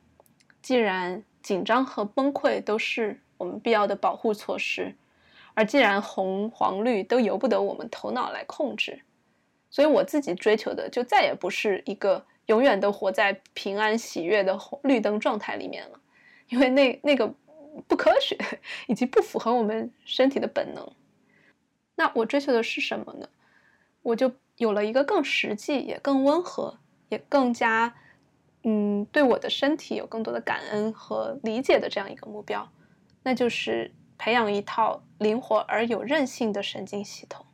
既然紧张和崩溃都是我们必要的保护措施，而既然红黄绿都由不得我们头脑来控制，所以我自己追求的就再也不是一个永远都活在平安喜悦的红绿灯状态里面了，因为那那个不科学，<laughs> 以及不符合我们身体的本能。那我追求的是什么呢？我就有了一个更实际、也更温和、也更加嗯对我的身体有更多的感恩和理解的这样一个目标，那就是培养一套灵活而有韧性的神经系统。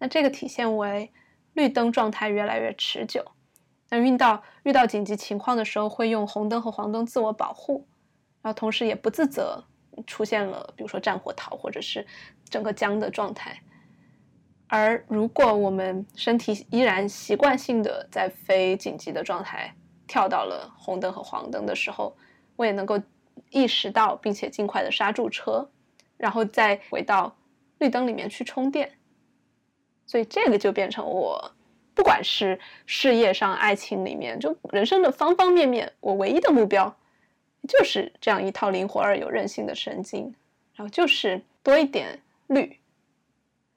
那这个体现为绿灯状态越来越持久。那遇到遇到紧急情况的时候，会用红灯和黄灯自我保护，然后同时也不自责出现了，比如说战火逃或者是整个僵的状态。而如果我们身体依然习惯性的在非紧急的状态跳到了红灯和黄灯的时候，我也能够意识到，并且尽快的刹住车，然后再回到绿灯里面去充电。所以这个就变成我，不管是事业上、爱情里面，就人生的方方面面，我唯一的目标，就是这样一套灵活而有韧性的神经，然后就是多一点绿，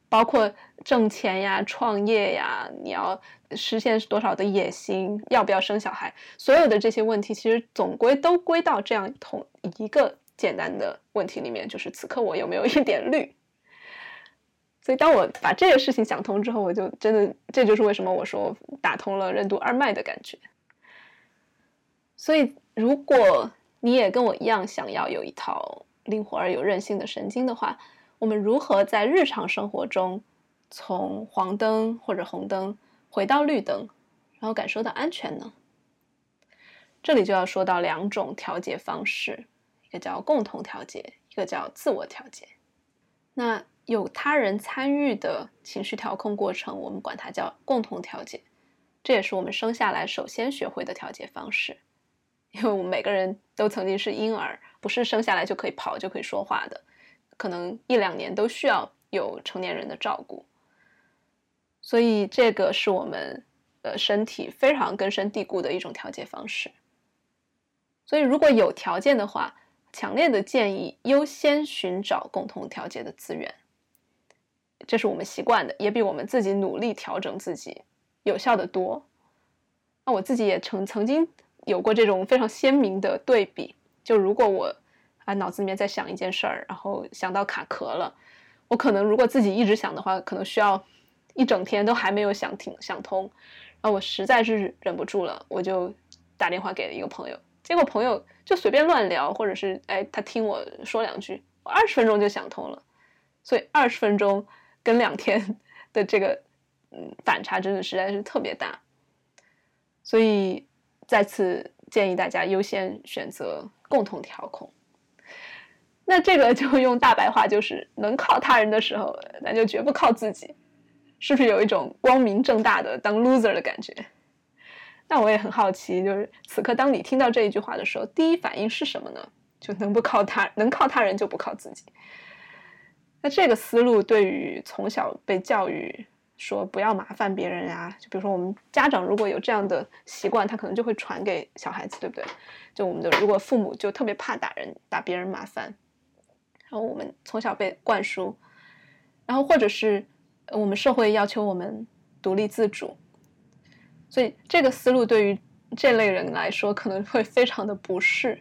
包括挣钱呀、创业呀，你要实现多少的野心，要不要生小孩，所有的这些问题，其实总归都归到这样同一个简单的问题里面，就是此刻我有没有一点绿。所以，当我把这个事情想通之后，我就真的，这就是为什么我说打通了任督二脉的感觉。所以，如果你也跟我一样想要有一套灵活而有韧性的神经的话，我们如何在日常生活中从黄灯或者红灯回到绿灯，然后感受到安全呢？这里就要说到两种调节方式，一个叫共同调节，一个叫自我调节。那有他人参与的情绪调控过程，我们管它叫共同调节。这也是我们生下来首先学会的调节方式，因为我们每个人都曾经是婴儿，不是生下来就可以跑就可以说话的，可能一两年都需要有成年人的照顾。所以这个是我们呃身体非常根深蒂固的一种调节方式。所以如果有条件的话，强烈的建议优先寻找共同调节的资源。这是我们习惯的，也比我们自己努力调整自己有效的多。那我自己也曾曾经有过这种非常鲜明的对比，就如果我啊脑子里面在想一件事儿，然后想到卡壳了，我可能如果自己一直想的话，可能需要一整天都还没有想听想通，然后我实在是忍不住了，我就打电话给了一个朋友，结果朋友就随便乱聊，或者是哎他听我说两句，我二十分钟就想通了，所以二十分钟。跟两天 <laughs> 的这个嗯反差真的实在是特别大，所以再次建议大家优先选择共同调控。那这个就用大白话就是能靠他人的时候，那就绝不靠自己，是不是有一种光明正大的当 loser 的感觉？那我也很好奇，就是此刻当你听到这一句话的时候，第一反应是什么呢？就能不靠他，能靠他人就不靠自己。那这个思路对于从小被教育说不要麻烦别人呀，就比如说我们家长如果有这样的习惯，他可能就会传给小孩子，对不对？就我们的如果父母就特别怕打人、打别人麻烦，然后我们从小被灌输，然后或者是我们社会要求我们独立自主，所以这个思路对于这类人来说可能会非常的不适，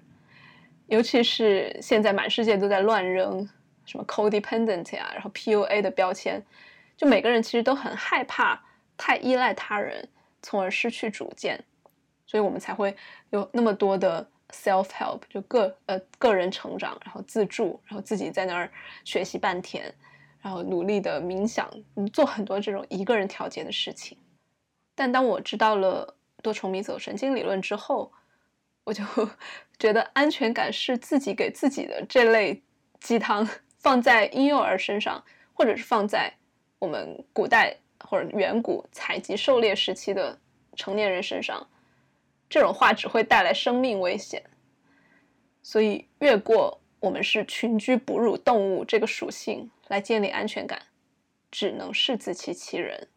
尤其是现在满世界都在乱扔。什么 codependent 呀，然后 PUA 的标签，就每个人其实都很害怕太依赖他人，从而失去主见，所以我们才会有那么多的 self help，就个呃个人成长，然后自助，然后自己在那儿学习半天，然后努力的冥想，做很多这种一个人调节的事情。但当我知道了多重迷走神经理论之后，我就 <laughs> 觉得安全感是自己给自己的这类鸡汤。放在婴幼儿身上，或者是放在我们古代或者远古采集狩猎时期的成年人身上，这种话只会带来生命危险。所以，越过我们是群居哺乳动物这个属性来建立安全感，只能是自欺欺人。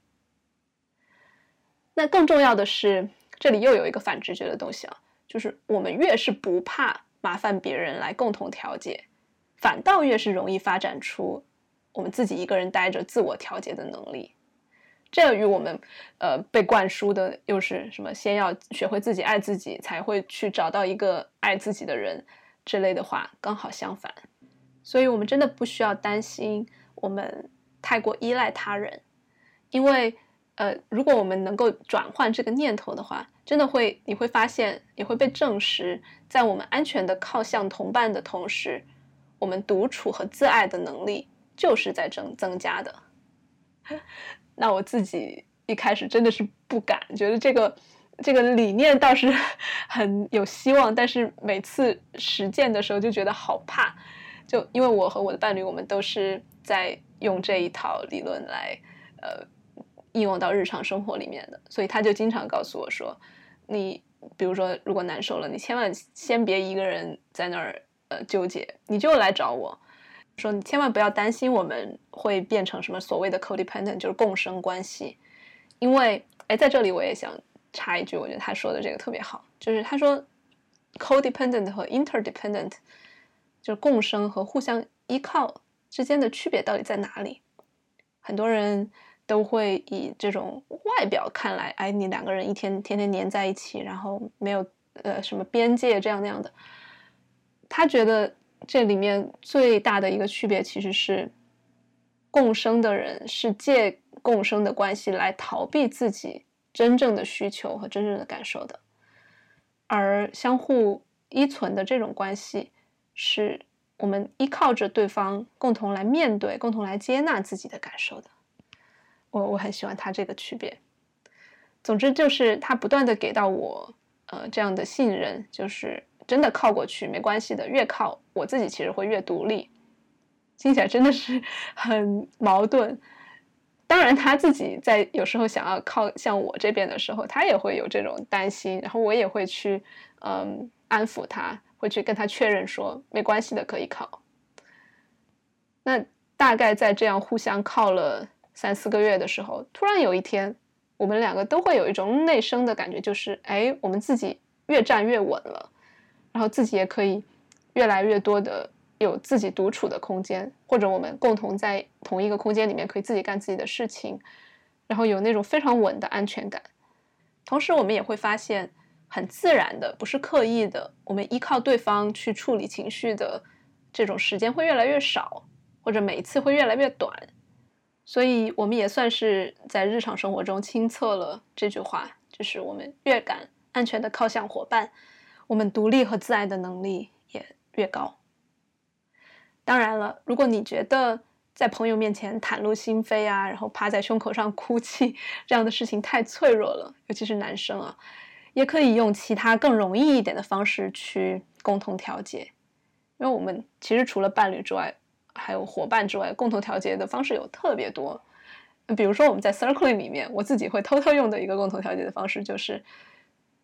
那更重要的是，这里又有一个反直觉的东西啊，就是我们越是不怕麻烦别人来共同调节，反倒越是容易发展出我们自己一个人待着自我调节的能力。这与我们呃被灌输的又是什么？先要学会自己爱自己，才会去找到一个爱自己的人之类的话，刚好相反。所以，我们真的不需要担心我们太过依赖他人，因为呃，如果我们能够转换这个念头的话，真的会你会发现，也会被证实，在我们安全的靠向同伴的同时，我们独处和自爱的能力就是在增增加的。<laughs> 那我自己一开始真的是不敢，觉得这个这个理念倒是 <laughs> 很有希望，但是每次实践的时候就觉得好怕，就因为我和我的伴侣，我们都是在用这一套理论来呃应用到日常生活里面的，所以他就经常告诉我说，你比如说如果难受了，你千万先别一个人在那儿呃纠结，你就来找我。说你千万不要担心我们会变成什么所谓的 codependent，就是共生关系，因为哎，在这里我也想插一句，我觉得他说的这个特别好，就是他说 codependent 和 interdependent，就是共生和互相依靠之间的区别到底在哪里？很多人都会以这种外表看来，哎，你两个人一天天天黏在一起，然后没有呃什么边界这样那样的，他觉得。这里面最大的一个区别其实是，共生的人是借共生的关系来逃避自己真正的需求和真正的感受的，而相互依存的这种关系，是我们依靠着对方共同来面对、共同来接纳自己的感受的。我我很喜欢他这个区别。总之就是他不断的给到我呃这样的信任，就是。真的靠过去没关系的，越靠我自己其实会越独立，听起来真的是很矛盾。当然他自己在有时候想要靠向我这边的时候，他也会有这种担心，然后我也会去嗯安抚他，会去跟他确认说没关系的，可以靠。那大概在这样互相靠了三四个月的时候，突然有一天，我们两个都会有一种内生的感觉，就是哎，我们自己越站越稳了。然后自己也可以越来越多的有自己独处的空间，或者我们共同在同一个空间里面可以自己干自己的事情，然后有那种非常稳的安全感。同时，我们也会发现很自然的，不是刻意的，我们依靠对方去处理情绪的这种时间会越来越少，或者每一次会越来越短。所以，我们也算是在日常生活中亲测了这句话，就是我们越敢安全的靠向伙伴。我们独立和自爱的能力也越高。当然了，如果你觉得在朋友面前袒露心扉啊，然后趴在胸口上哭泣这样的事情太脆弱了，尤其是男生啊，也可以用其他更容易一点的方式去共同调节。因为我们其实除了伴侣之外，还有伙伴之外，共同调节的方式有特别多。比如说我们在 Circling 里面，我自己会偷偷用的一个共同调节的方式就是。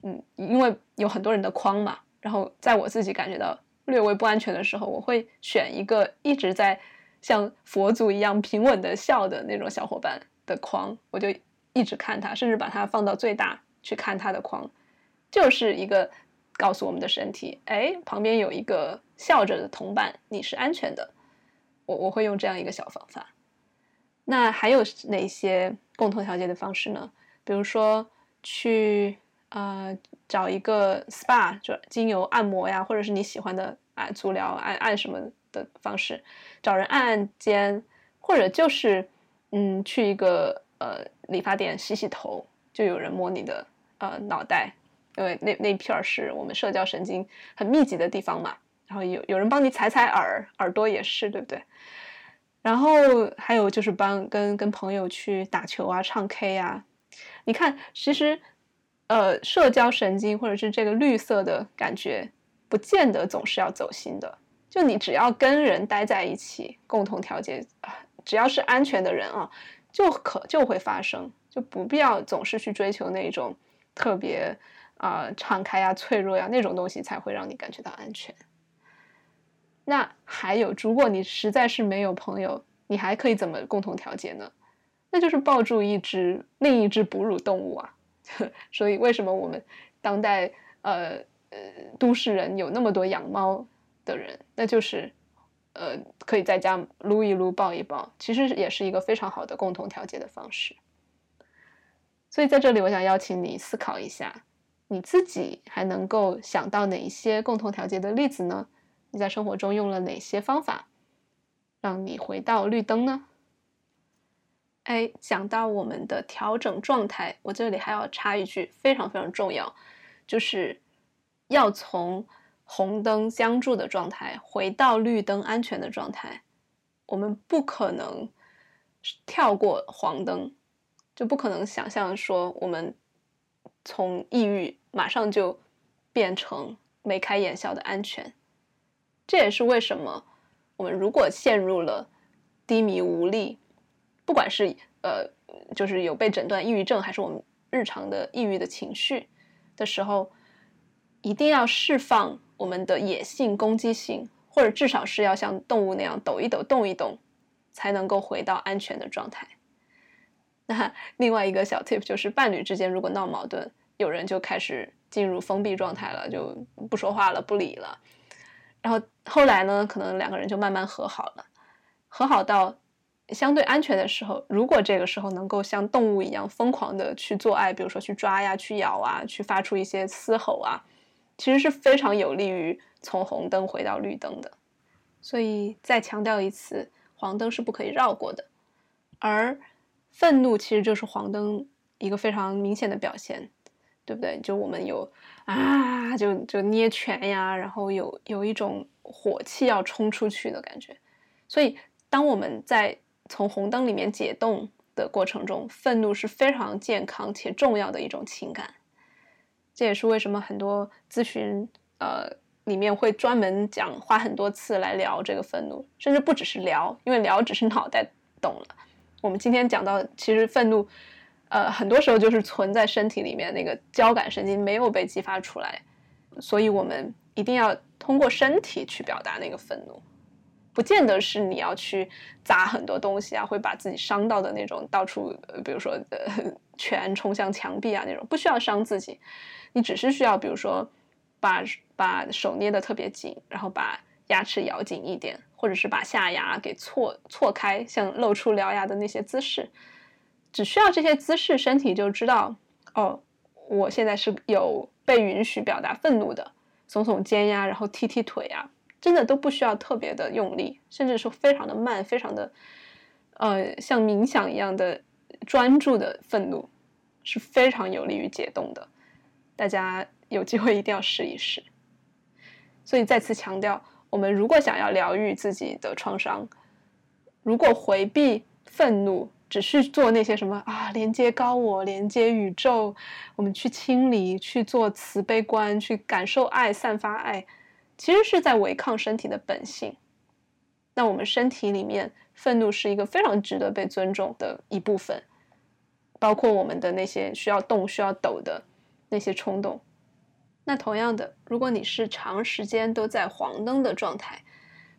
嗯，因为有很多人的框嘛，然后在我自己感觉到略微不安全的时候，我会选一个一直在像佛祖一样平稳的笑的那种小伙伴的框，我就一直看他，甚至把它放到最大去看他的框，就是一个告诉我们的身体，哎，旁边有一个笑着的同伴，你是安全的。我我会用这样一个小方法。那还有哪些共同调节的方式呢？比如说去。呃，找一个 SPA，就精油按摩呀，或者是你喜欢的啊足疗按按什么的方式，找人按按肩，或者就是嗯去一个呃理发店洗洗头，就有人摸你的呃脑袋，因为那那片儿是我们社交神经很密集的地方嘛。然后有有人帮你踩踩耳耳朵也是，对不对？然后还有就是帮跟跟朋友去打球啊、唱 K 啊，你看其实。呃，社交神经或者是这个绿色的感觉，不见得总是要走心的。就你只要跟人待在一起，共同调节，只要是安全的人啊，就可就会发生，就不必要总是去追求那种特别啊敞开呀、脆弱呀那种东西才会让你感觉到安全。那还有，如果你实在是没有朋友，你还可以怎么共同调节呢？那就是抱住一只另一只哺乳动物啊。<laughs> 所以为什么我们当代呃呃都市人有那么多养猫的人？那就是呃可以在家撸一撸、抱一抱，其实也是一个非常好的共同调节的方式。所以在这里，我想邀请你思考一下，你自己还能够想到哪一些共同调节的例子呢？你在生活中用了哪些方法，让你回到绿灯呢？哎，讲到我们的调整状态，我这里还要插一句，非常非常重要，就是要从红灯僵住的状态回到绿灯安全的状态。我们不可能跳过黄灯，就不可能想象说我们从抑郁马上就变成眉开眼笑的安全。这也是为什么我们如果陷入了低迷无力，不管是呃，就是有被诊断抑郁症，还是我们日常的抑郁的情绪的时候，一定要释放我们的野性、攻击性，或者至少是要像动物那样抖一抖、动一动，才能够回到安全的状态。那 <laughs> 另外一个小 tip 就是，伴侣之间如果闹矛盾，有人就开始进入封闭状态了，就不说话了、不理了。然后后来呢，可能两个人就慢慢和好了，和好到相对安全的时候，如果这个时候能够像动物一样疯狂的去做爱，比如说去抓呀、去咬啊、去发出一些嘶吼啊，其实是非常有利于从红灯回到绿灯的。所以再强调一次，黄灯是不可以绕过的，而愤怒其实就是黄灯一个非常明显的表现。对不对？就我们有啊，就就捏拳呀，然后有有一种火气要冲出去的感觉。所以，当我们在从红灯里面解冻的过程中，愤怒是非常健康且重要的一种情感。这也是为什么很多咨询呃里面会专门讲，花很多次来聊这个愤怒，甚至不只是聊，因为聊只是脑袋懂了。我们今天讲到，其实愤怒。呃，很多时候就是存在身体里面那个交感神经没有被激发出来，所以我们一定要通过身体去表达那个愤怒，不见得是你要去砸很多东西啊，会把自己伤到的那种，到处比如说呃拳冲向墙壁啊那种，不需要伤自己，你只是需要比如说把把手捏得特别紧，然后把牙齿咬紧一点，或者是把下牙给错错开，像露出獠牙的那些姿势。只需要这些姿势，身体就知道哦，我现在是有被允许表达愤怒的，耸耸肩呀，然后踢踢腿呀，真的都不需要特别的用力，甚至是非常的慢，非常的呃像冥想一样的专注的愤怒，是非常有利于解冻的。大家有机会一定要试一试。所以再次强调，我们如果想要疗愈自己的创伤，如果回避愤怒。只是做那些什么啊，连接高我，连接宇宙，我们去清理，去做慈悲观，去感受爱，散发爱，其实是在违抗身体的本性。那我们身体里面，愤怒是一个非常值得被尊重的一部分，包括我们的那些需要动、需要抖的那些冲动。那同样的，如果你是长时间都在黄灯的状态，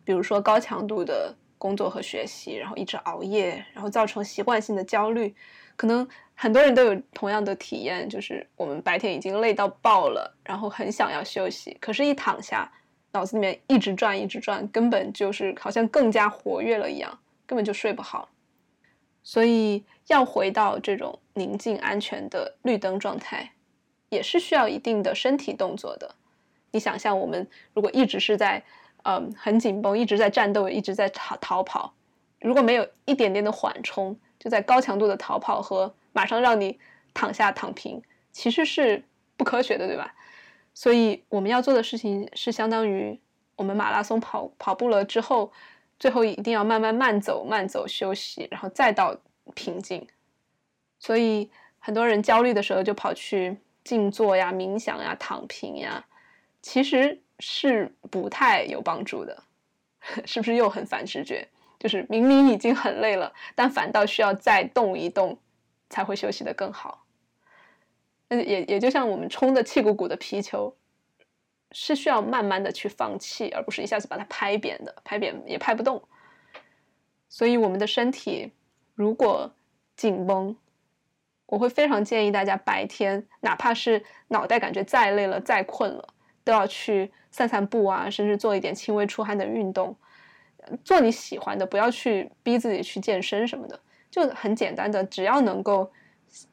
比如说高强度的。工作和学习，然后一直熬夜，然后造成习惯性的焦虑，可能很多人都有同样的体验，就是我们白天已经累到爆了，然后很想要休息，可是，一躺下，脑子里面一直转，一直转，根本就是好像更加活跃了一样，根本就睡不好。所以，要回到这种宁静、安全的绿灯状态，也是需要一定的身体动作的。你想象，我们如果一直是在。嗯，很紧绷，一直在战斗，一直在逃逃跑。如果没有一点点的缓冲，就在高强度的逃跑和马上让你躺下躺平，其实是不科学的，对吧？所以我们要做的事情是相当于我们马拉松跑跑步了之后，最后一定要慢慢慢走，慢走休息，然后再到平静。所以很多人焦虑的时候就跑去静坐呀、冥想呀、躺平呀，其实。是不太有帮助的，<laughs> 是不是又很反直觉？就是明明已经很累了，但反倒需要再动一动才会休息的更好。也也就像我们冲的气鼓鼓的皮球，是需要慢慢的去放气，而不是一下子把它拍扁的，拍扁也拍不动。所以我们的身体如果紧绷，我会非常建议大家白天，哪怕是脑袋感觉再累了、再困了，都要去散散步啊，甚至做一点轻微出汗的运动，做你喜欢的，不要去逼自己去健身什么的，就很简单的，只要能够，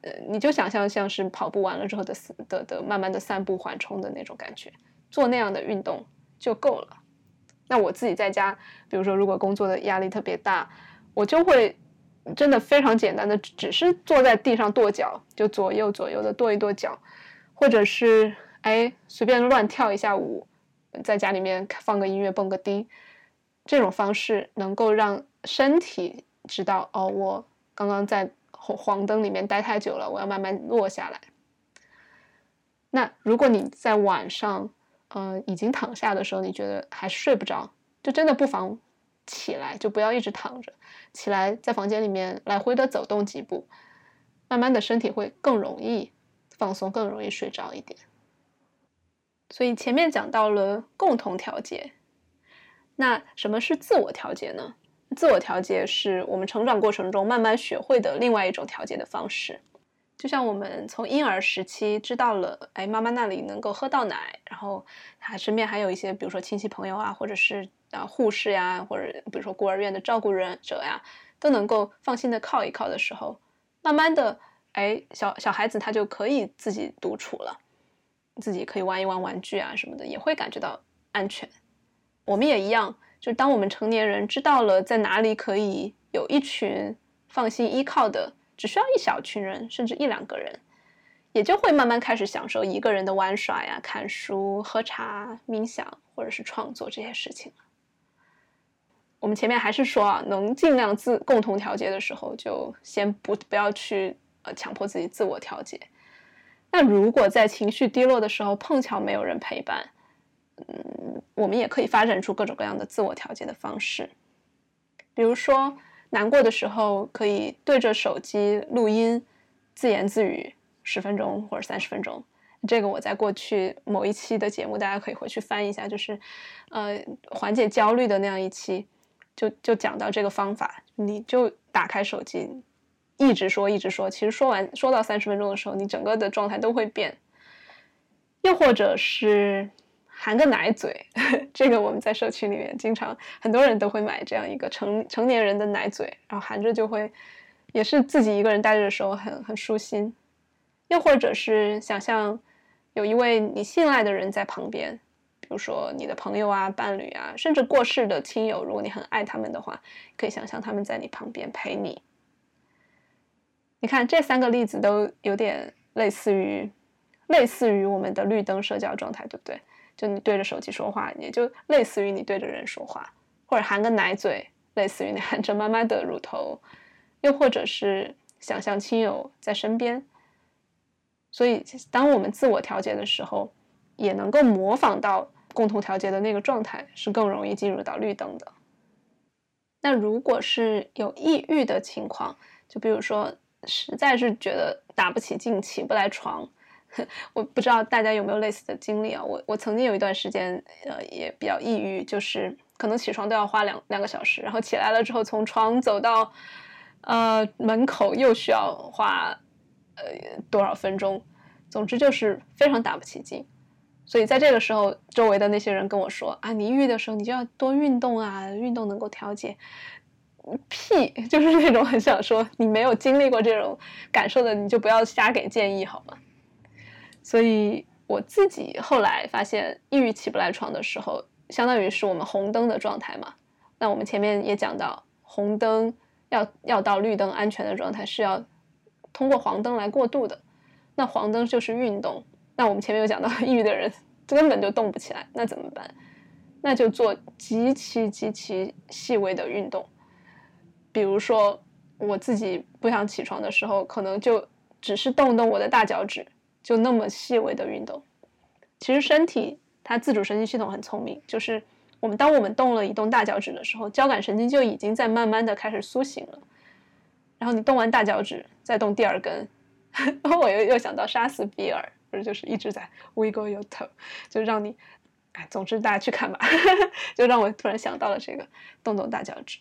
呃，你就想象像是跑步完了之后的的的慢慢的散步缓冲的那种感觉，做那样的运动就够了。那我自己在家，比如说如果工作的压力特别大，我就会。真的非常简单的，只是坐在地上跺脚，就左右左右的跺一跺脚，或者是哎随便乱跳一下舞，在家里面放个音乐蹦个迪，这种方式能够让身体知道哦，我刚刚在黄黄灯里面待太久了，我要慢慢落下来。那如果你在晚上，呃，已经躺下的时候，你觉得还睡不着，就真的不妨。起来就不要一直躺着，起来在房间里面来回的走动几步，慢慢的身体会更容易放松，更容易睡着一点。所以前面讲到了共同调节，那什么是自我调节呢？自我调节是我们成长过程中慢慢学会的另外一种调节的方式。就像我们从婴儿时期知道了，哎，妈妈那里能够喝到奶，然后他身边还有一些，比如说亲戚朋友啊，或者是啊护士呀，或者比如说孤儿院的照顾人者呀，都能够放心的靠一靠的时候，慢慢的，哎，小小孩子他就可以自己独处了，自己可以玩一玩玩具啊什么的，也会感觉到安全。我们也一样，就当我们成年人知道了在哪里可以有一群放心依靠的。只需要一小群人，甚至一两个人，也就会慢慢开始享受一个人的玩耍呀、看书、喝茶、冥想，或者是创作这些事情了。我们前面还是说啊，能尽量自共同调节的时候，就先不不要去呃强迫自己自我调节。那如果在情绪低落的时候碰巧没有人陪伴，嗯，我们也可以发展出各种各样的自我调节的方式，比如说。难过的时候，可以对着手机录音，自言自语十分钟或者三十分钟。这个我在过去某一期的节目，大家可以回去翻一下，就是，呃，缓解焦虑的那样一期，就就讲到这个方法。你就打开手机，一直说一直说，其实说完说到三十分钟的时候，你整个的状态都会变。又或者是。含个奶嘴，这个我们在社区里面经常很多人都会买这样一个成成年人的奶嘴，然后含着就会，也是自己一个人待着的时候很很舒心。又或者是想象有一位你信赖的人在旁边，比如说你的朋友啊、伴侣啊，甚至过世的亲友，如果你很爱他们的话，可以想象他们在你旁边陪你。你看这三个例子都有点类似于类似于我们的绿灯社交状态，对不对？就你对着手机说话，也就类似于你对着人说话，或者含个奶嘴，类似于你含着妈妈的乳头，又或者是想象亲友在身边。所以，当我们自我调节的时候，也能够模仿到共同调节的那个状态，是更容易进入到绿灯的。那如果是有抑郁的情况，就比如说实在是觉得打不起劲，起不来床。<laughs> 我不知道大家有没有类似的经历啊？我我曾经有一段时间，呃，也比较抑郁，就是可能起床都要花两两个小时，然后起来了之后，从床走到呃门口又需要花呃多少分钟，总之就是非常打不起劲。所以在这个时候，周围的那些人跟我说啊，你抑郁的时候你就要多运动啊，运动能够调节。屁，<laughs> 就是那种很想说你没有经历过这种感受的，你就不要瞎给建议好吗？所以我自己后来发现，抑郁起不来床的时候，相当于是我们红灯的状态嘛。那我们前面也讲到，红灯要要到绿灯安全的状态，是要通过黄灯来过渡的。那黄灯就是运动。那我们前面有讲到，<laughs> 抑郁的人根本就动不起来，那怎么办？那就做极其极其细微的运动。比如说，我自己不想起床的时候，可能就只是动动我的大脚趾。就那么细微的运动，其实身体它自主神经系统很聪明，就是我们当我们动了移动大脚趾的时候，交感神经就已经在慢慢的开始苏醒了。然后你动完大脚趾，再动第二根，然 <laughs> 后我又又想到杀死比尔，不是就是一直在 wiggle your toe，就让你，哎，总之大家去看吧，<laughs> 就让我突然想到了这个动动大脚趾。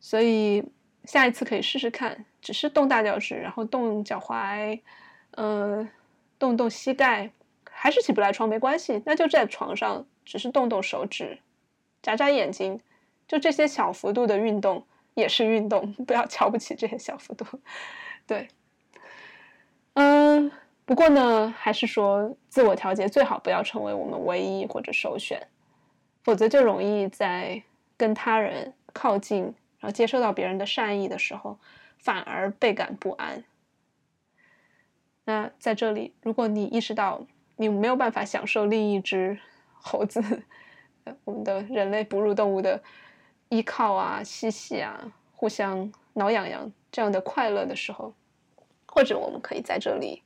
所以下一次可以试试看，只是动大脚趾，然后动脚踝，嗯，动动膝盖，还是起不来床没关系，那就在床上只是动动手指，眨眨眼睛，就这些小幅度的运动。也是运动，不要瞧不起这些小幅度。对，嗯，不过呢，还是说自我调节最好不要成为我们唯一或者首选，否则就容易在跟他人靠近，然后接受到别人的善意的时候，反而倍感不安。那在这里，如果你意识到你没有办法享受另一只猴子，我们的人类哺乳动物的。依靠啊，嬉戏啊，互相挠痒痒这样的快乐的时候，或者我们可以在这里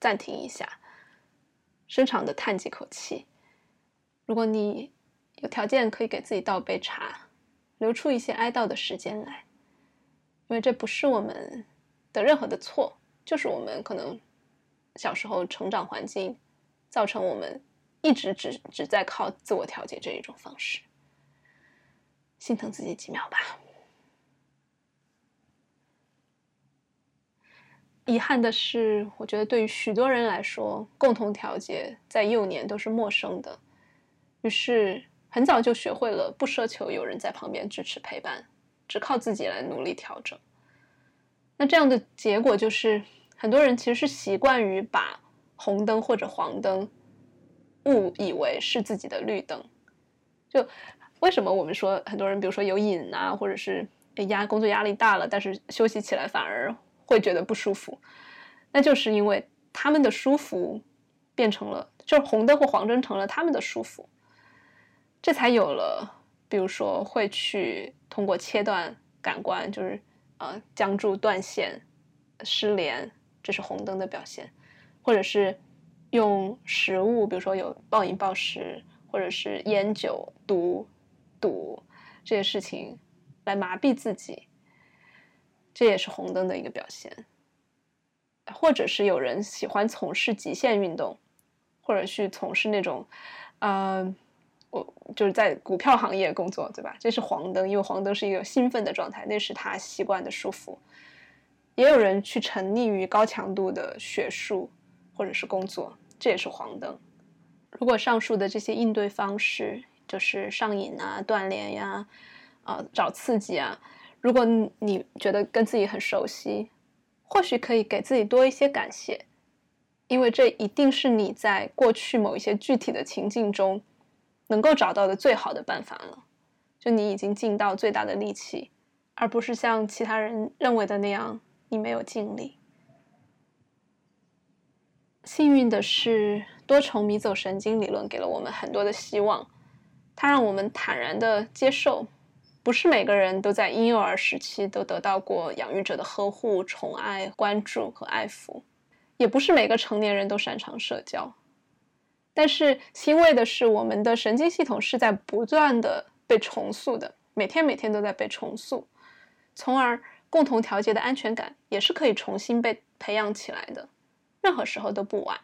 暂停一下，深长的叹几口气。如果你有条件，可以给自己倒杯茶，留出一些哀悼的时间来，因为这不是我们的任何的错，就是我们可能小时候成长环境造成我们一直只只在靠自我调节这一种方式。心疼自己几秒吧。遗憾的是，我觉得对于许多人来说，共同调节在幼年都是陌生的，于是很早就学会了不奢求有人在旁边支持陪伴，只靠自己来努力调整。那这样的结果就是，很多人其实是习惯于把红灯或者黄灯误以为是自己的绿灯，就。为什么我们说很多人，比如说有瘾啊，或者是压工作压力大了，但是休息起来反而会觉得不舒服？那就是因为他们的舒服变成了，就是红灯或黄灯成了他们的舒服，这才有了，比如说会去通过切断感官，就是呃僵住、断线、失联，这是红灯的表现，或者是用食物，比如说有暴饮暴食，或者是烟酒毒。赌这些事情来麻痹自己，这也是红灯的一个表现。或者是有人喜欢从事极限运动，或者去从事那种，呃，我就是在股票行业工作，对吧？这是黄灯，因为黄灯是一个兴奋的状态，那是他习惯的束缚。也有人去沉溺于高强度的学术或者是工作，这也是黄灯。如果上述的这些应对方式，就是上瘾啊，锻炼呀，啊，找刺激啊。如果你觉得跟自己很熟悉，或许可以给自己多一些感谢，因为这一定是你在过去某一些具体的情境中能够找到的最好的办法了。就你已经尽到最大的力气，而不是像其他人认为的那样，你没有尽力。幸运的是，多重迷走神经理论给了我们很多的希望。它让我们坦然的接受，不是每个人都在婴幼儿时期都得到过养育者的呵护、宠爱、关注和爱抚，也不是每个成年人都擅长社交。但是欣慰的是，我们的神经系统是在不断的被重塑的，每天每天都在被重塑，从而共同调节的安全感也是可以重新被培养起来的，任何时候都不晚。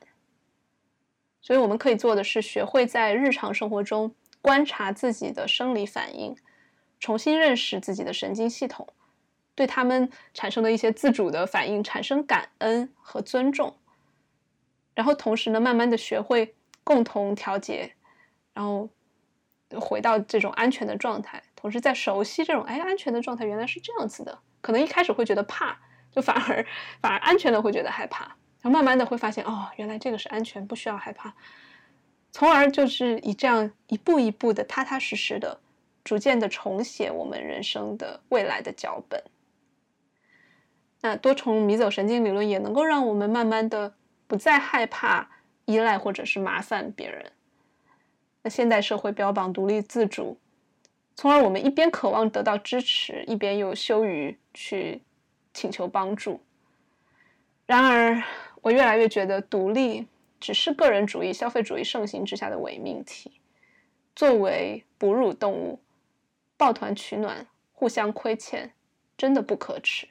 所以我们可以做的是，学会在日常生活中。观察自己的生理反应，重新认识自己的神经系统，对他们产生的一些自主的反应产生感恩和尊重，然后同时呢，慢慢的学会共同调节，然后回到这种安全的状态，同时在熟悉这种哎安全的状态原来是这样子的，可能一开始会觉得怕，就反而反而安全的会觉得害怕，然后慢慢的会发现哦，原来这个是安全，不需要害怕。从而就是以这样一步一步的踏踏实实的，逐渐的重写我们人生的未来的脚本。那多重迷走神经理论也能够让我们慢慢的不再害怕依赖或者是麻烦别人。那现代社会标榜独立自主，从而我们一边渴望得到支持，一边又羞于去请求帮助。然而，我越来越觉得独立。只是个人主义、消费主义盛行之下的伪命题。作为哺乳动物，抱团取暖、互相亏欠，真的不可耻。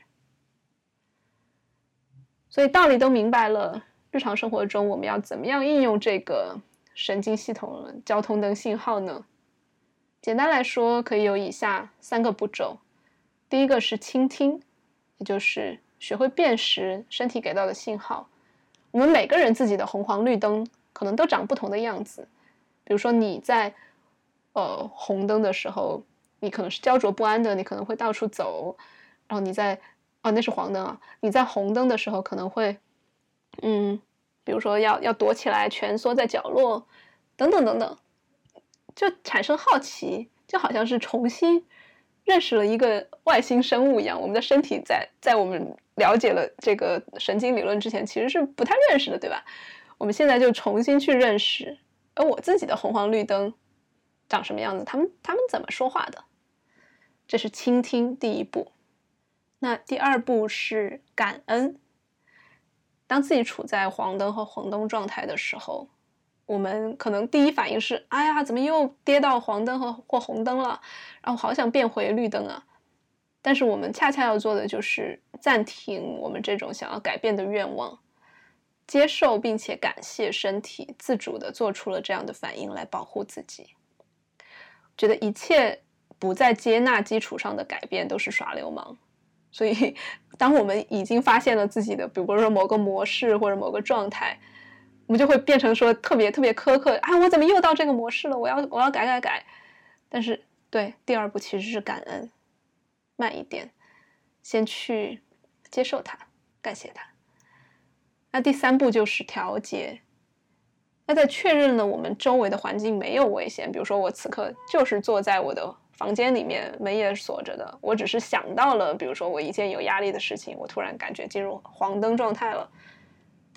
所以道理都明白了，日常生活中我们要怎么样应用这个神经系统交通灯信号呢？简单来说，可以有以下三个步骤。第一个是倾听，也就是学会辨识身体给到的信号。我们每个人自己的红黄绿灯可能都长不同的样子。比如说你在呃红灯的时候，你可能是焦灼不安的，你可能会到处走。然后你在哦那是黄灯啊，你在红灯的时候可能会嗯，比如说要要躲起来，蜷缩在角落，等等等等，就产生好奇，就好像是重新认识了一个外星生物一样。我们的身体在在我们。了解了这个神经理论之前，其实是不太认识的，对吧？我们现在就重新去认识，而我自己的红黄绿灯长什么样子，他们他们怎么说话的？这是倾听第一步。那第二步是感恩。当自己处在黄灯和红灯状态的时候，我们可能第一反应是：哎呀，怎么又跌到黄灯和或红灯了？然后好想变回绿灯啊！但是我们恰恰要做的就是暂停我们这种想要改变的愿望，接受并且感谢身体自主的做出了这样的反应来保护自己。觉得一切不在接纳基础上的改变都是耍流氓。所以，<laughs> 当我们已经发现了自己的，比如说某个模式或者某个状态，我们就会变成说特别特别苛刻啊！我怎么又到这个模式了？我要我要改改改。但是，对第二步其实是感恩。慢一点，先去接受它，感谢它。那第三步就是调节。那在确认了我们周围的环境没有危险，比如说我此刻就是坐在我的房间里面，门也锁着的，我只是想到了，比如说我一件有压力的事情，我突然感觉进入黄灯状态了。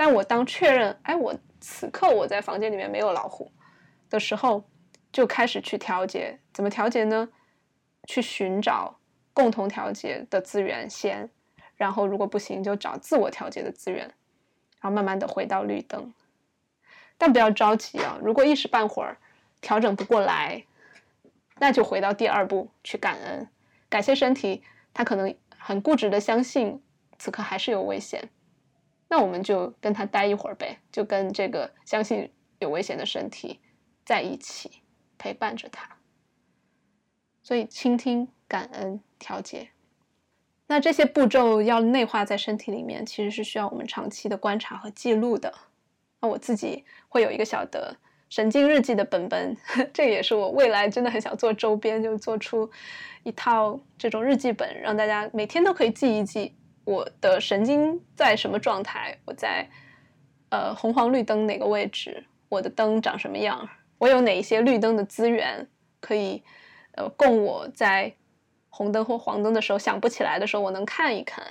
但我当确认，哎，我此刻我在房间里面没有老虎的时候，就开始去调节。怎么调节呢？去寻找。共同调节的资源先，然后如果不行就找自我调节的资源，然后慢慢的回到绿灯。但不要着急啊，如果一时半会儿调整不过来，那就回到第二步去感恩，感谢身体，他可能很固执的相信此刻还是有危险，那我们就跟他待一会儿呗，就跟这个相信有危险的身体在一起陪伴着他。所以倾听。感恩调节，那这些步骤要内化在身体里面，其实是需要我们长期的观察和记录的。那我自己会有一个小的神经日记的本本，<laughs> 这也是我未来真的很想做周边，就做出一套这种日记本，让大家每天都可以记一记我的神经在什么状态，我在呃红黄绿灯哪个位置，我的灯长什么样，我有哪一些绿灯的资源可以呃供我在。红灯或黄灯的时候想不起来的时候，我能看一看。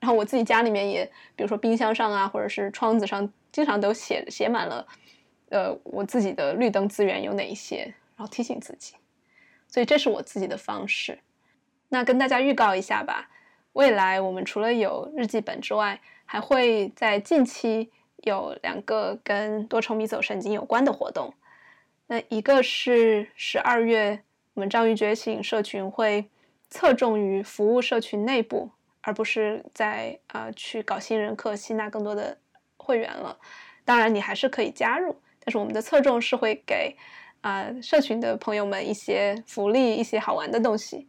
然后我自己家里面也，比如说冰箱上啊，或者是窗子上，经常都写写满了，呃，我自己的绿灯资源有哪一些，然后提醒自己。所以这是我自己的方式。那跟大家预告一下吧，未来我们除了有日记本之外，还会在近期有两个跟多重迷走神经有关的活动。那一个是十二月，我们章鱼觉醒社群会。侧重于服务社群内部，而不是在啊去搞新人课吸纳更多的会员了。当然，你还是可以加入，但是我们的侧重是会给啊社群的朋友们一些福利、一些好玩的东西。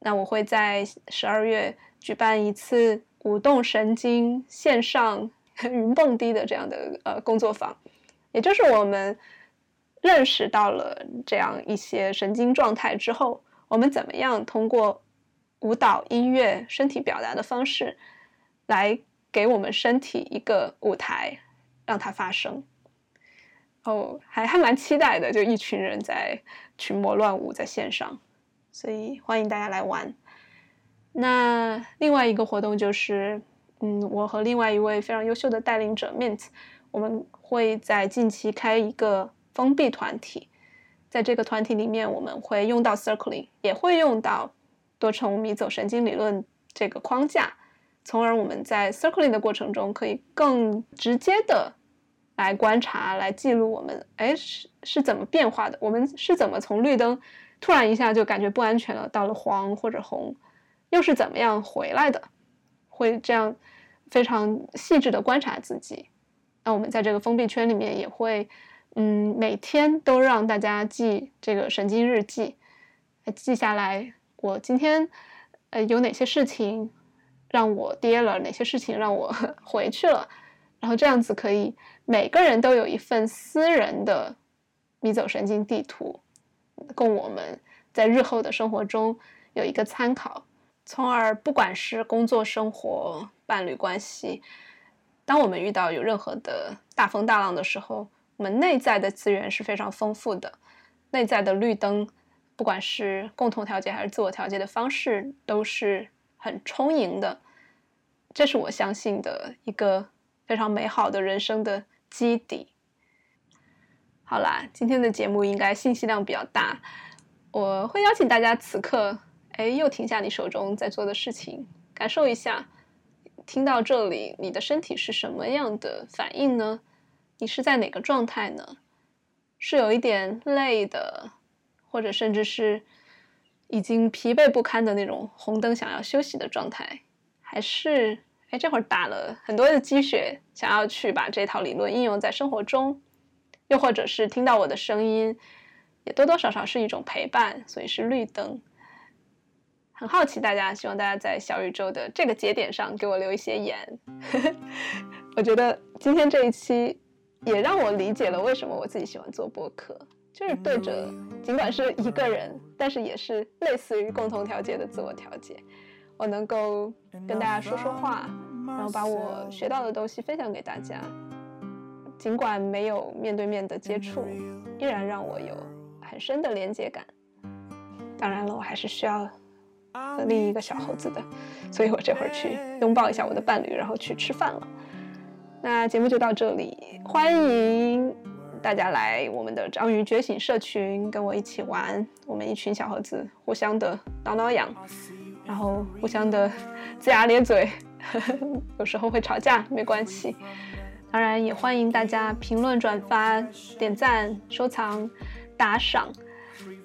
那我会在十二月举办一次舞动神经线上 <laughs> 云蹦迪的这样的呃工作坊，也就是我们认识到了这样一些神经状态之后。我们怎么样通过舞蹈、音乐、身体表达的方式，来给我们身体一个舞台，让它发声？哦，还还蛮期待的，就一群人在群魔乱舞在线上，所以欢迎大家来玩。那另外一个活动就是，嗯，我和另外一位非常优秀的带领者 Mint，我们会在近期开一个封闭团体。在这个团体里面，我们会用到 circling，也会用到多重迷走神经理论这个框架，从而我们在 circling 的过程中可以更直接的来观察、来记录我们，哎，是是怎么变化的？我们是怎么从绿灯突然一下就感觉不安全了，到了黄或者红，又是怎么样回来的？会这样非常细致的观察自己。那我们在这个封闭圈里面也会，嗯，每天都让大家记这个神经日记，记下来我今天呃有哪些事情让我跌了，哪些事情让我回去了。然后这样子可以，每个人都有一份私人的迷走神经地图，供我们在日后的生活中有一个参考，从而不管是工作、生活、伴侣关系，当我们遇到有任何的大风大浪的时候，我们内在的资源是非常丰富的，内在的绿灯，不管是共同调节还是自我调节的方式，都是很充盈的，这是我相信的一个。非常美好的人生的基底。好啦，今天的节目应该信息量比较大，我会邀请大家此刻，哎，又停下你手中在做的事情，感受一下，听到这里，你的身体是什么样的反应呢？你是在哪个状态呢？是有一点累的，或者甚至是已经疲惫不堪的那种红灯想要休息的状态，还是？哎，这会儿打了很多的鸡血，想要去把这套理论应用在生活中，又或者是听到我的声音，也多多少少是一种陪伴，所以是绿灯。很好奇大家，希望大家在小宇宙的这个节点上给我留一些言。<laughs> 我觉得今天这一期也让我理解了为什么我自己喜欢做播客，就是对着尽管是一个人，但是也是类似于共同调节的自我调节。我能够跟大家说说话，然后把我学到的东西分享给大家，尽管没有面对面的接触，依然让我有很深的连接感。当然了，我还是需要和另一个小猴子的，所以我这会儿去拥抱一下我的伴侣，然后去吃饭了。那节目就到这里，欢迎大家来我们的章鱼觉醒社群，跟我一起玩，我们一群小猴子互相的挠挠痒。然后互相的龇牙咧嘴，<laughs> 有时候会吵架，没关系。当然也欢迎大家评论、转发、点赞、收藏、打赏。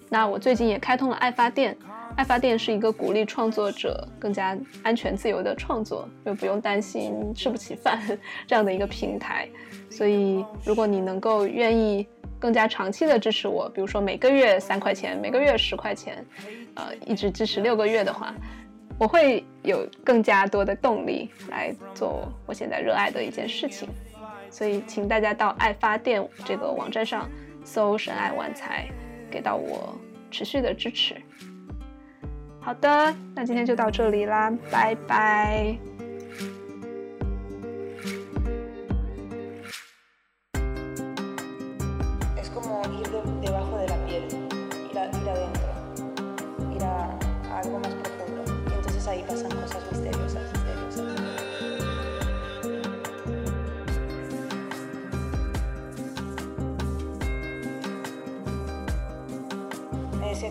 那我最近也开通了爱发电，爱发电是一个鼓励创作者更加安全、自由的创作，又不用担心吃不起饭这样的一个平台。所以，如果你能够愿意更加长期的支持我，比如说每个月三块钱，每个月十块钱。呃，一直支持六个月的话，我会有更加多的动力来做我现在热爱的一件事情。所以，请大家到爱发电这个网站上搜“神爱玩财”，给到我持续的支持。好的，那今天就到这里啦，拜拜。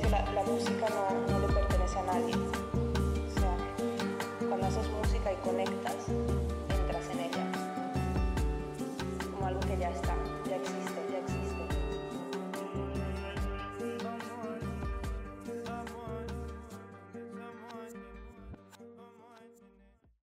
La música no,